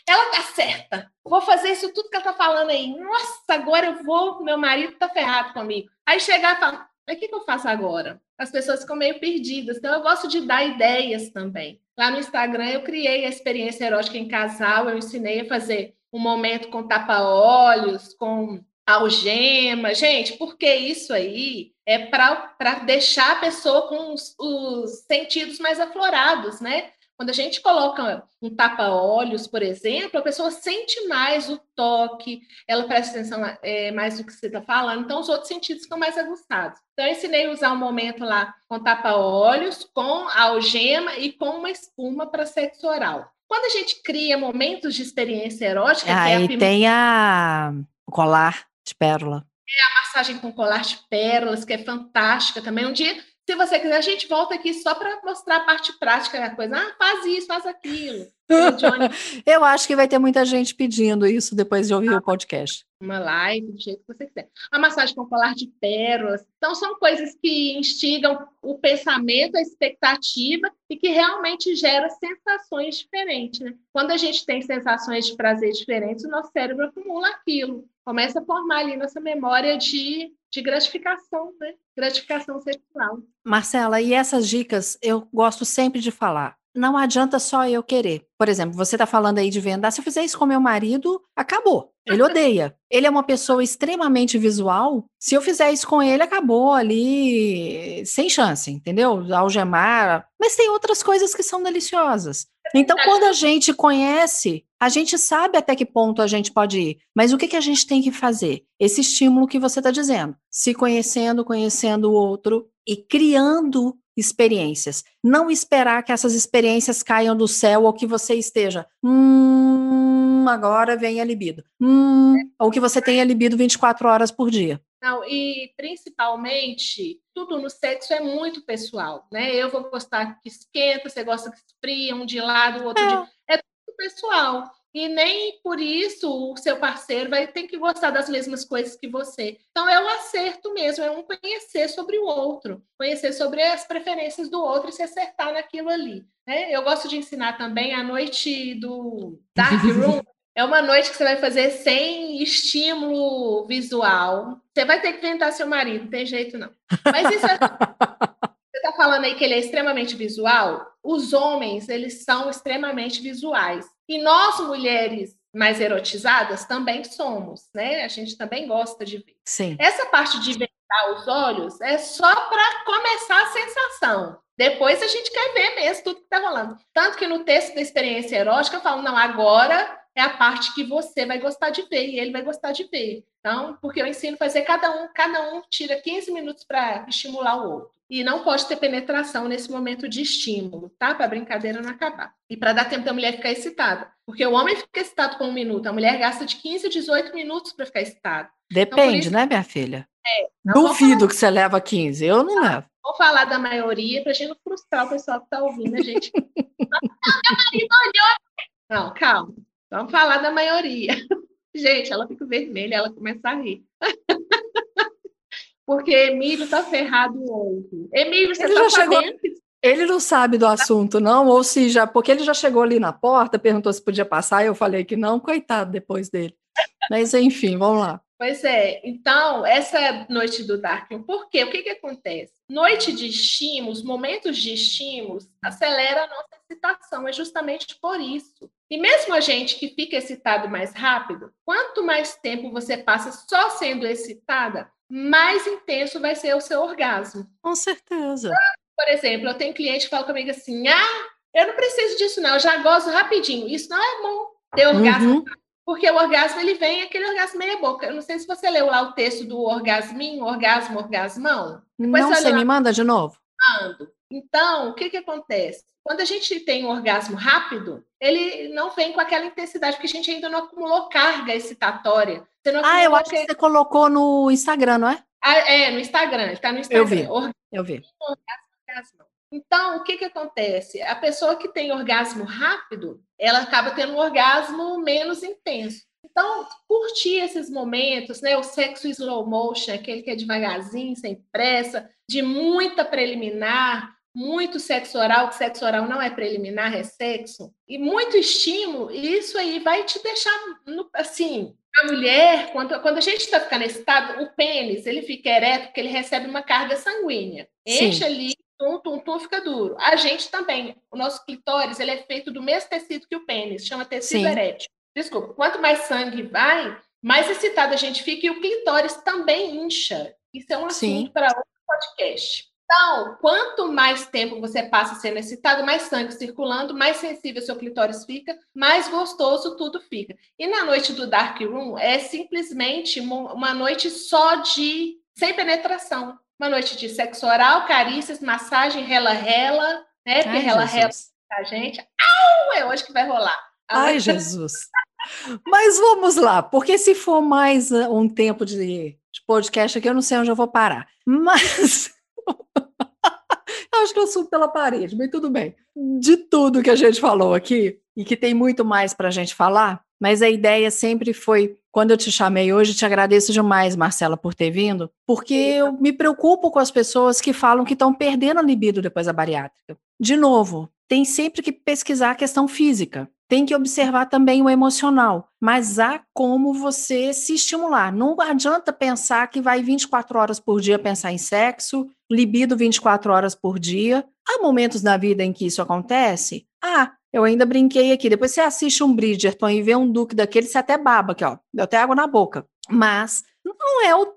ela tá certa. Vou fazer isso tudo que ela tá falando aí. Nossa, agora eu vou, meu marido tá ferrado comigo. Aí chegar e falar, o que, que eu faço agora? As pessoas ficam meio perdidas. Então, eu gosto de dar ideias também. Lá no Instagram, eu criei a experiência erótica em casal. Eu ensinei a fazer um momento com tapa-olhos, com algema. Gente, porque isso aí é para deixar a pessoa com os, os sentidos mais aflorados, né? Quando a gente coloca um tapa-olhos, por exemplo, a pessoa sente mais o toque, ela presta atenção é, mais no que você está falando, então os outros sentidos ficam mais aguçados. Então, eu ensinei a usar um momento lá com tapa-olhos, com algema e com uma espuma para sexo oral. Quando a gente cria momentos de experiência erótica. Aí é a tem a colar de pérola. É a massagem com colar de pérolas, que é fantástica também. Um dia se você quiser, a gente volta aqui só para mostrar a parte prática da coisa. Ah, faz isso, faz aquilo. Eu acho que vai ter muita gente pedindo isso depois de ouvir ah, o podcast. Uma live, do jeito que você quiser. A massagem com colar de pérolas. Então, são coisas que instigam o pensamento, a expectativa e que realmente geram sensações diferentes. Né? Quando a gente tem sensações de prazer diferentes, o nosso cérebro acumula aquilo. Começa a formar ali nossa memória de, de gratificação, né? Gratificação sexual. Marcela, e essas dicas eu gosto sempre de falar não adianta só eu querer. Por exemplo, você está falando aí de vendar. Se eu fizer isso com meu marido, acabou. Ele odeia. Ele é uma pessoa extremamente visual. Se eu fizer isso com ele, acabou ali, sem chance, entendeu? Algemar. Mas tem outras coisas que são deliciosas. Então, quando a gente conhece, a gente sabe até que ponto a gente pode ir. Mas o que, que a gente tem que fazer? Esse estímulo que você está dizendo. Se conhecendo, conhecendo o outro e criando experiências. Não esperar que essas experiências caiam do céu ou que você esteja. Hum, agora vem a libido. Hum, ou que você tenha libido 24 horas por dia. Não, e principalmente, tudo no sexo é muito pessoal, né? Eu vou gostar que esquenta, você gosta que esfria, um de lado, o outro é. de. É tudo pessoal. E nem por isso o seu parceiro vai ter que gostar das mesmas coisas que você. Então é um acerto mesmo, é um conhecer sobre o outro, conhecer sobre as preferências do outro e se acertar naquilo ali. Né? Eu gosto de ensinar também a noite do Dark Room. É uma noite que você vai fazer sem estímulo visual. Você vai ter que tentar seu marido, não tem jeito não. Mas isso é... Você está falando aí que ele é extremamente visual? Os homens, eles são extremamente visuais. E nós, mulheres mais erotizadas, também somos, né? A gente também gosta de ver. Sim. Essa parte de fechar os olhos é só para começar a sensação. Depois a gente quer ver mesmo tudo que está rolando. Tanto que no texto da experiência erótica eu falo, não, agora é a parte que você vai gostar de ver e ele vai gostar de ver. Então, porque eu ensino a fazer cada um, cada um tira 15 minutos para estimular o outro. E não pode ter penetração nesse momento de estímulo, tá? Para a brincadeira não acabar. E para dar tempo da mulher ficar excitada. Porque o homem fica excitado com um minuto, a mulher gasta de 15 a 18 minutos para ficar excitada. Depende, então, isso... né, minha filha? É, Duvido que você leva 15, eu não levo. Vou falar da maioria para a gente não frustrar o pessoal que está ouvindo a gente. não, calma. Vamos falar da maioria. Gente, ela fica vermelha, ela começa a rir. Porque Emílio tá ferrado hoje. Emílio, você ele tá já chegou... Ele não sabe do assunto, não, ou se já, porque ele já chegou ali na porta, perguntou se podia passar, e eu falei que não, coitado depois dele. Mas enfim, vamos lá. Pois é, então, essa noite do Dark, por quê? O que, que acontece? Noite de estímulos, momentos de estímulos, acelera a nossa excitação, é justamente por isso. E mesmo a gente que fica excitado mais rápido, quanto mais tempo você passa só sendo excitada, mais intenso vai ser o seu orgasmo. Com certeza. Por exemplo, eu tenho cliente que fala comigo assim: ah, eu não preciso disso, não, eu já gosto rapidinho. Isso não é bom ter orgasmo uhum. Porque o orgasmo ele vem aquele orgasmo meia boca. Eu não sei se você leu lá o texto do orgasminho, orgasmo, orgasmão. Depois não, você me manda de novo? Mando. Então, o que que acontece? Quando a gente tem um orgasmo rápido, ele não vem com aquela intensidade, porque a gente ainda não acumulou carga excitatória. ah, eu acho que você colocou no Instagram, não é? Ah, é, no Instagram, está no Instagram. Eu vi, eu vi. Orgasmo, então, o que, que acontece? A pessoa que tem orgasmo rápido, ela acaba tendo um orgasmo menos intenso. Então, curtir esses momentos, né? O sexo slow motion, aquele que é devagarzinho, sem pressa, de muita preliminar, muito sexo oral, que sexo oral não é preliminar, é sexo, e muito estímulo, isso aí vai te deixar, assim, a mulher, quando, quando a gente está ficando estado, o pênis, ele fica ereto porque ele recebe uma carga sanguínea. Enche Sim. ali tum, tum, tum, fica duro. A gente também, o nosso clitóris, ele é feito do mesmo tecido que o pênis, chama tecido Sim. erétil. Desculpa, quanto mais sangue vai, mais excitado a gente fica e o clitóris também incha. Isso é um assunto para outro podcast. Então, quanto mais tempo você passa sendo excitado, mais sangue circulando, mais sensível seu clitóris fica, mais gostoso tudo fica. E na noite do Dark Room é simplesmente uma noite só de sem penetração uma noite de sexo oral, carícias, massagem, rela-rela, né? Porque rela-rela a gente. Au! É hoje que vai rolar. Ai, Jesus. Mas vamos lá, porque se for mais uh, um tempo de, de podcast aqui, eu não sei onde eu vou parar. Mas. Acho que eu subo pela parede, mas tudo bem. De tudo que a gente falou aqui, e que tem muito mais para a gente falar, mas a ideia sempre foi, quando eu te chamei hoje, te agradeço demais, Marcela, por ter vindo, porque eu me preocupo com as pessoas que falam que estão perdendo a libido depois da bariátrica. De novo, tem sempre que pesquisar a questão física. Tem que observar também o emocional, mas há como você se estimular. Não adianta pensar que vai 24 horas por dia pensar em sexo, libido 24 horas por dia. Há momentos na vida em que isso acontece? Ah, eu ainda brinquei aqui. Depois você assiste um Bridgerton e vê um Duque daquele, você até baba aqui, ó. Deu até água na boca. Mas não é o,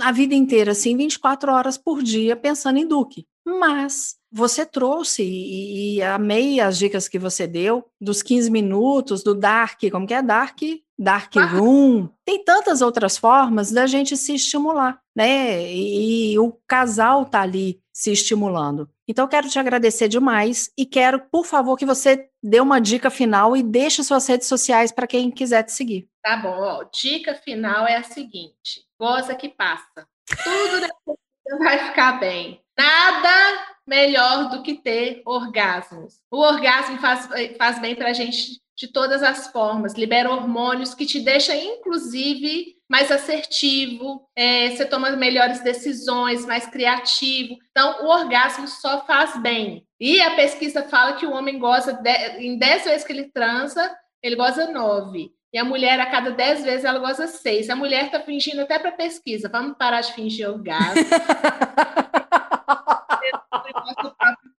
a vida inteira, assim, 24 horas por dia pensando em Duque. Mas você trouxe e, e, amei as dicas que você deu dos 15 minutos, do Dark, como que é Dark? Dark Room. Tem tantas outras formas da gente se estimular, né? E, e o casal tá ali se estimulando. Então, quero te agradecer demais e quero, por favor, que você dê uma dica final e deixe suas redes sociais para quem quiser te seguir. Tá bom, ó, dica final é a seguinte: goza que passa. Tudo depois vai ficar bem. Nada melhor do que ter orgasmos. O orgasmo faz, faz bem para a gente de todas as formas, libera hormônios que te deixa, inclusive, mais assertivo, é, você toma melhores decisões, mais criativo. Então, o orgasmo só faz bem. E a pesquisa fala que o homem goza, de, em 10 vezes que ele transa, ele goza 9. E a mulher, a cada 10 vezes, ela goza 6. A mulher está fingindo até para pesquisa. Vamos parar de fingir orgasmo.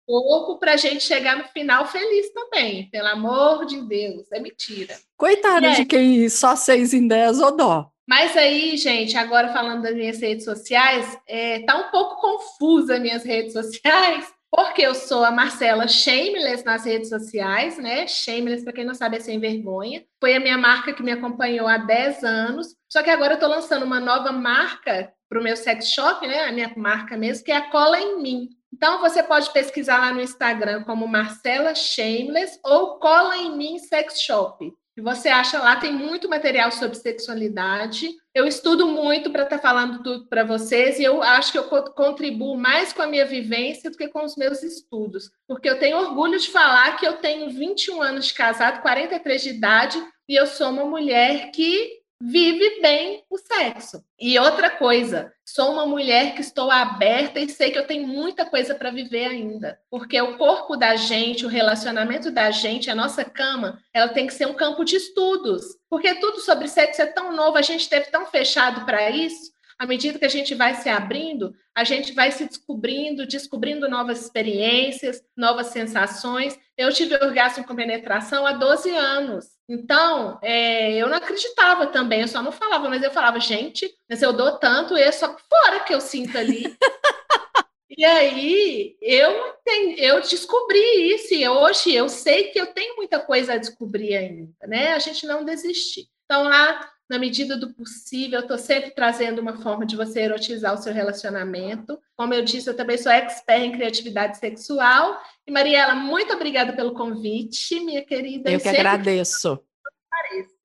corpo para a gente chegar no final feliz também, pelo amor de Deus, é mentira. Coitada de quem só seis em dez ou dó. Mas aí, gente, agora falando das minhas redes sociais, é, tá um pouco confusa minhas redes sociais, porque eu sou a Marcela Shameless nas redes sociais, né? Shameless, para quem não sabe, é sem vergonha. Foi a minha marca que me acompanhou há 10 anos. Só que agora eu estou lançando uma nova marca para o meu sex shop, né? A minha marca mesmo, que é a Cola em Mim. Então, você pode pesquisar lá no Instagram como Marcela Shameless ou Cola em Mim Sex Shop. E você acha lá, tem muito material sobre sexualidade. Eu estudo muito para estar tá falando tudo para vocês e eu acho que eu contribuo mais com a minha vivência do que com os meus estudos. Porque eu tenho orgulho de falar que eu tenho 21 anos de casado, 43 de idade, e eu sou uma mulher que vive bem o sexo. E outra coisa, sou uma mulher que estou aberta e sei que eu tenho muita coisa para viver ainda, porque o corpo da gente, o relacionamento da gente, a nossa cama, ela tem que ser um campo de estudos, porque tudo sobre sexo é tão novo, a gente esteve tão fechado para isso à medida que a gente vai se abrindo, a gente vai se descobrindo, descobrindo novas experiências, novas sensações. Eu tive orgasmo com penetração há 12 anos. Então, é, eu não acreditava também, eu só não falava, mas eu falava, gente, mas eu dou tanto, e é só fora que eu sinto ali. e aí, eu, eu descobri isso, e hoje eu sei que eu tenho muita coisa a descobrir ainda, né? A gente não desistir. Então, lá na medida do possível, eu estou sempre trazendo uma forma de você erotizar o seu relacionamento. Como eu disse, eu também sou expert em criatividade sexual. E, Mariela, muito obrigada pelo convite, minha querida. Eu que agradeço.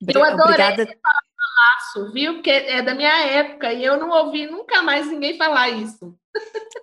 Eu adorei Obrigada. laço, viu? Porque é da minha época e eu não ouvi nunca mais ninguém falar isso.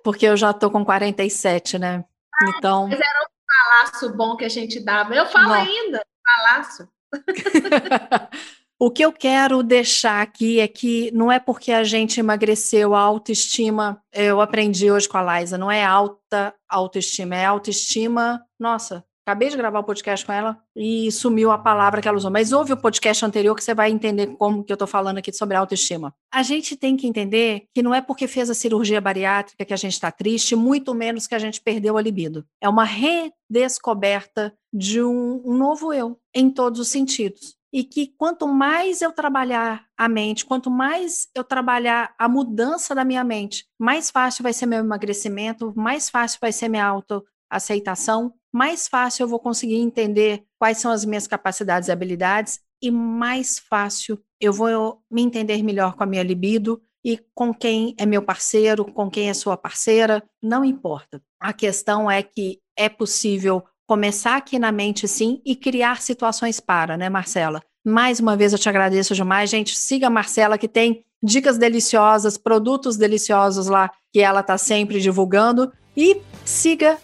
Porque eu já estou com 47, né? Então. Mas era um laço bom que a gente dava. Eu falo não. ainda, laço. O que eu quero deixar aqui é que não é porque a gente emagreceu a autoestima, eu aprendi hoje com a Liza, não é alta autoestima, é autoestima. Nossa, acabei de gravar o um podcast com ela e sumiu a palavra que ela usou, mas ouve o podcast anterior que você vai entender como que eu estou falando aqui sobre autoestima. A gente tem que entender que não é porque fez a cirurgia bariátrica que a gente está triste, muito menos que a gente perdeu a libido. É uma redescoberta de um, um novo eu, em todos os sentidos e que quanto mais eu trabalhar a mente, quanto mais eu trabalhar a mudança da minha mente, mais fácil vai ser meu emagrecimento, mais fácil vai ser minha autoaceitação, mais fácil eu vou conseguir entender quais são as minhas capacidades e habilidades e mais fácil eu vou me entender melhor com a minha libido e com quem é meu parceiro, com quem é sua parceira, não importa. A questão é que é possível começar aqui na mente, sim, e criar situações para, né, Marcela? Mais uma vez eu te agradeço demais, gente. Siga a Marcela, que tem dicas deliciosas, produtos deliciosos lá que ela está sempre divulgando. E siga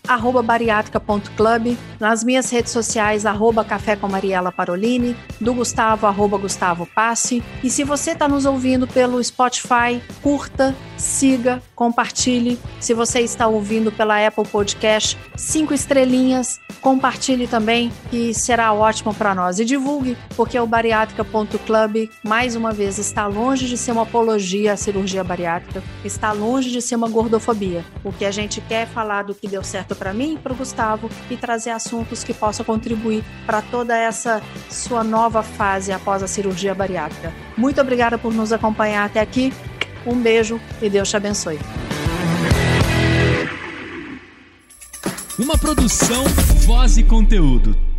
bariátrica.club, nas minhas redes sociais, arroba Café com Mariela Parolini, do Gustavo, arroba Gustavo Passe. E se você está nos ouvindo pelo Spotify, curta, siga, compartilhe. Se você está ouvindo pela Apple Podcast, cinco estrelinhas, compartilhe também, que será ótimo para nós. E divulgue, porque o bariátrica.club, mais uma vez, está longe de ser uma apologia à cirurgia bariátrica, está longe de ser uma gordofobia. O que a gente quer falar do que deu certo para mim e para o Gustavo e trazer assuntos que possam contribuir para toda essa sua nova fase após a cirurgia bariátrica. Muito obrigada por nos acompanhar até aqui. Um beijo e Deus te abençoe. Uma produção, voz e conteúdo.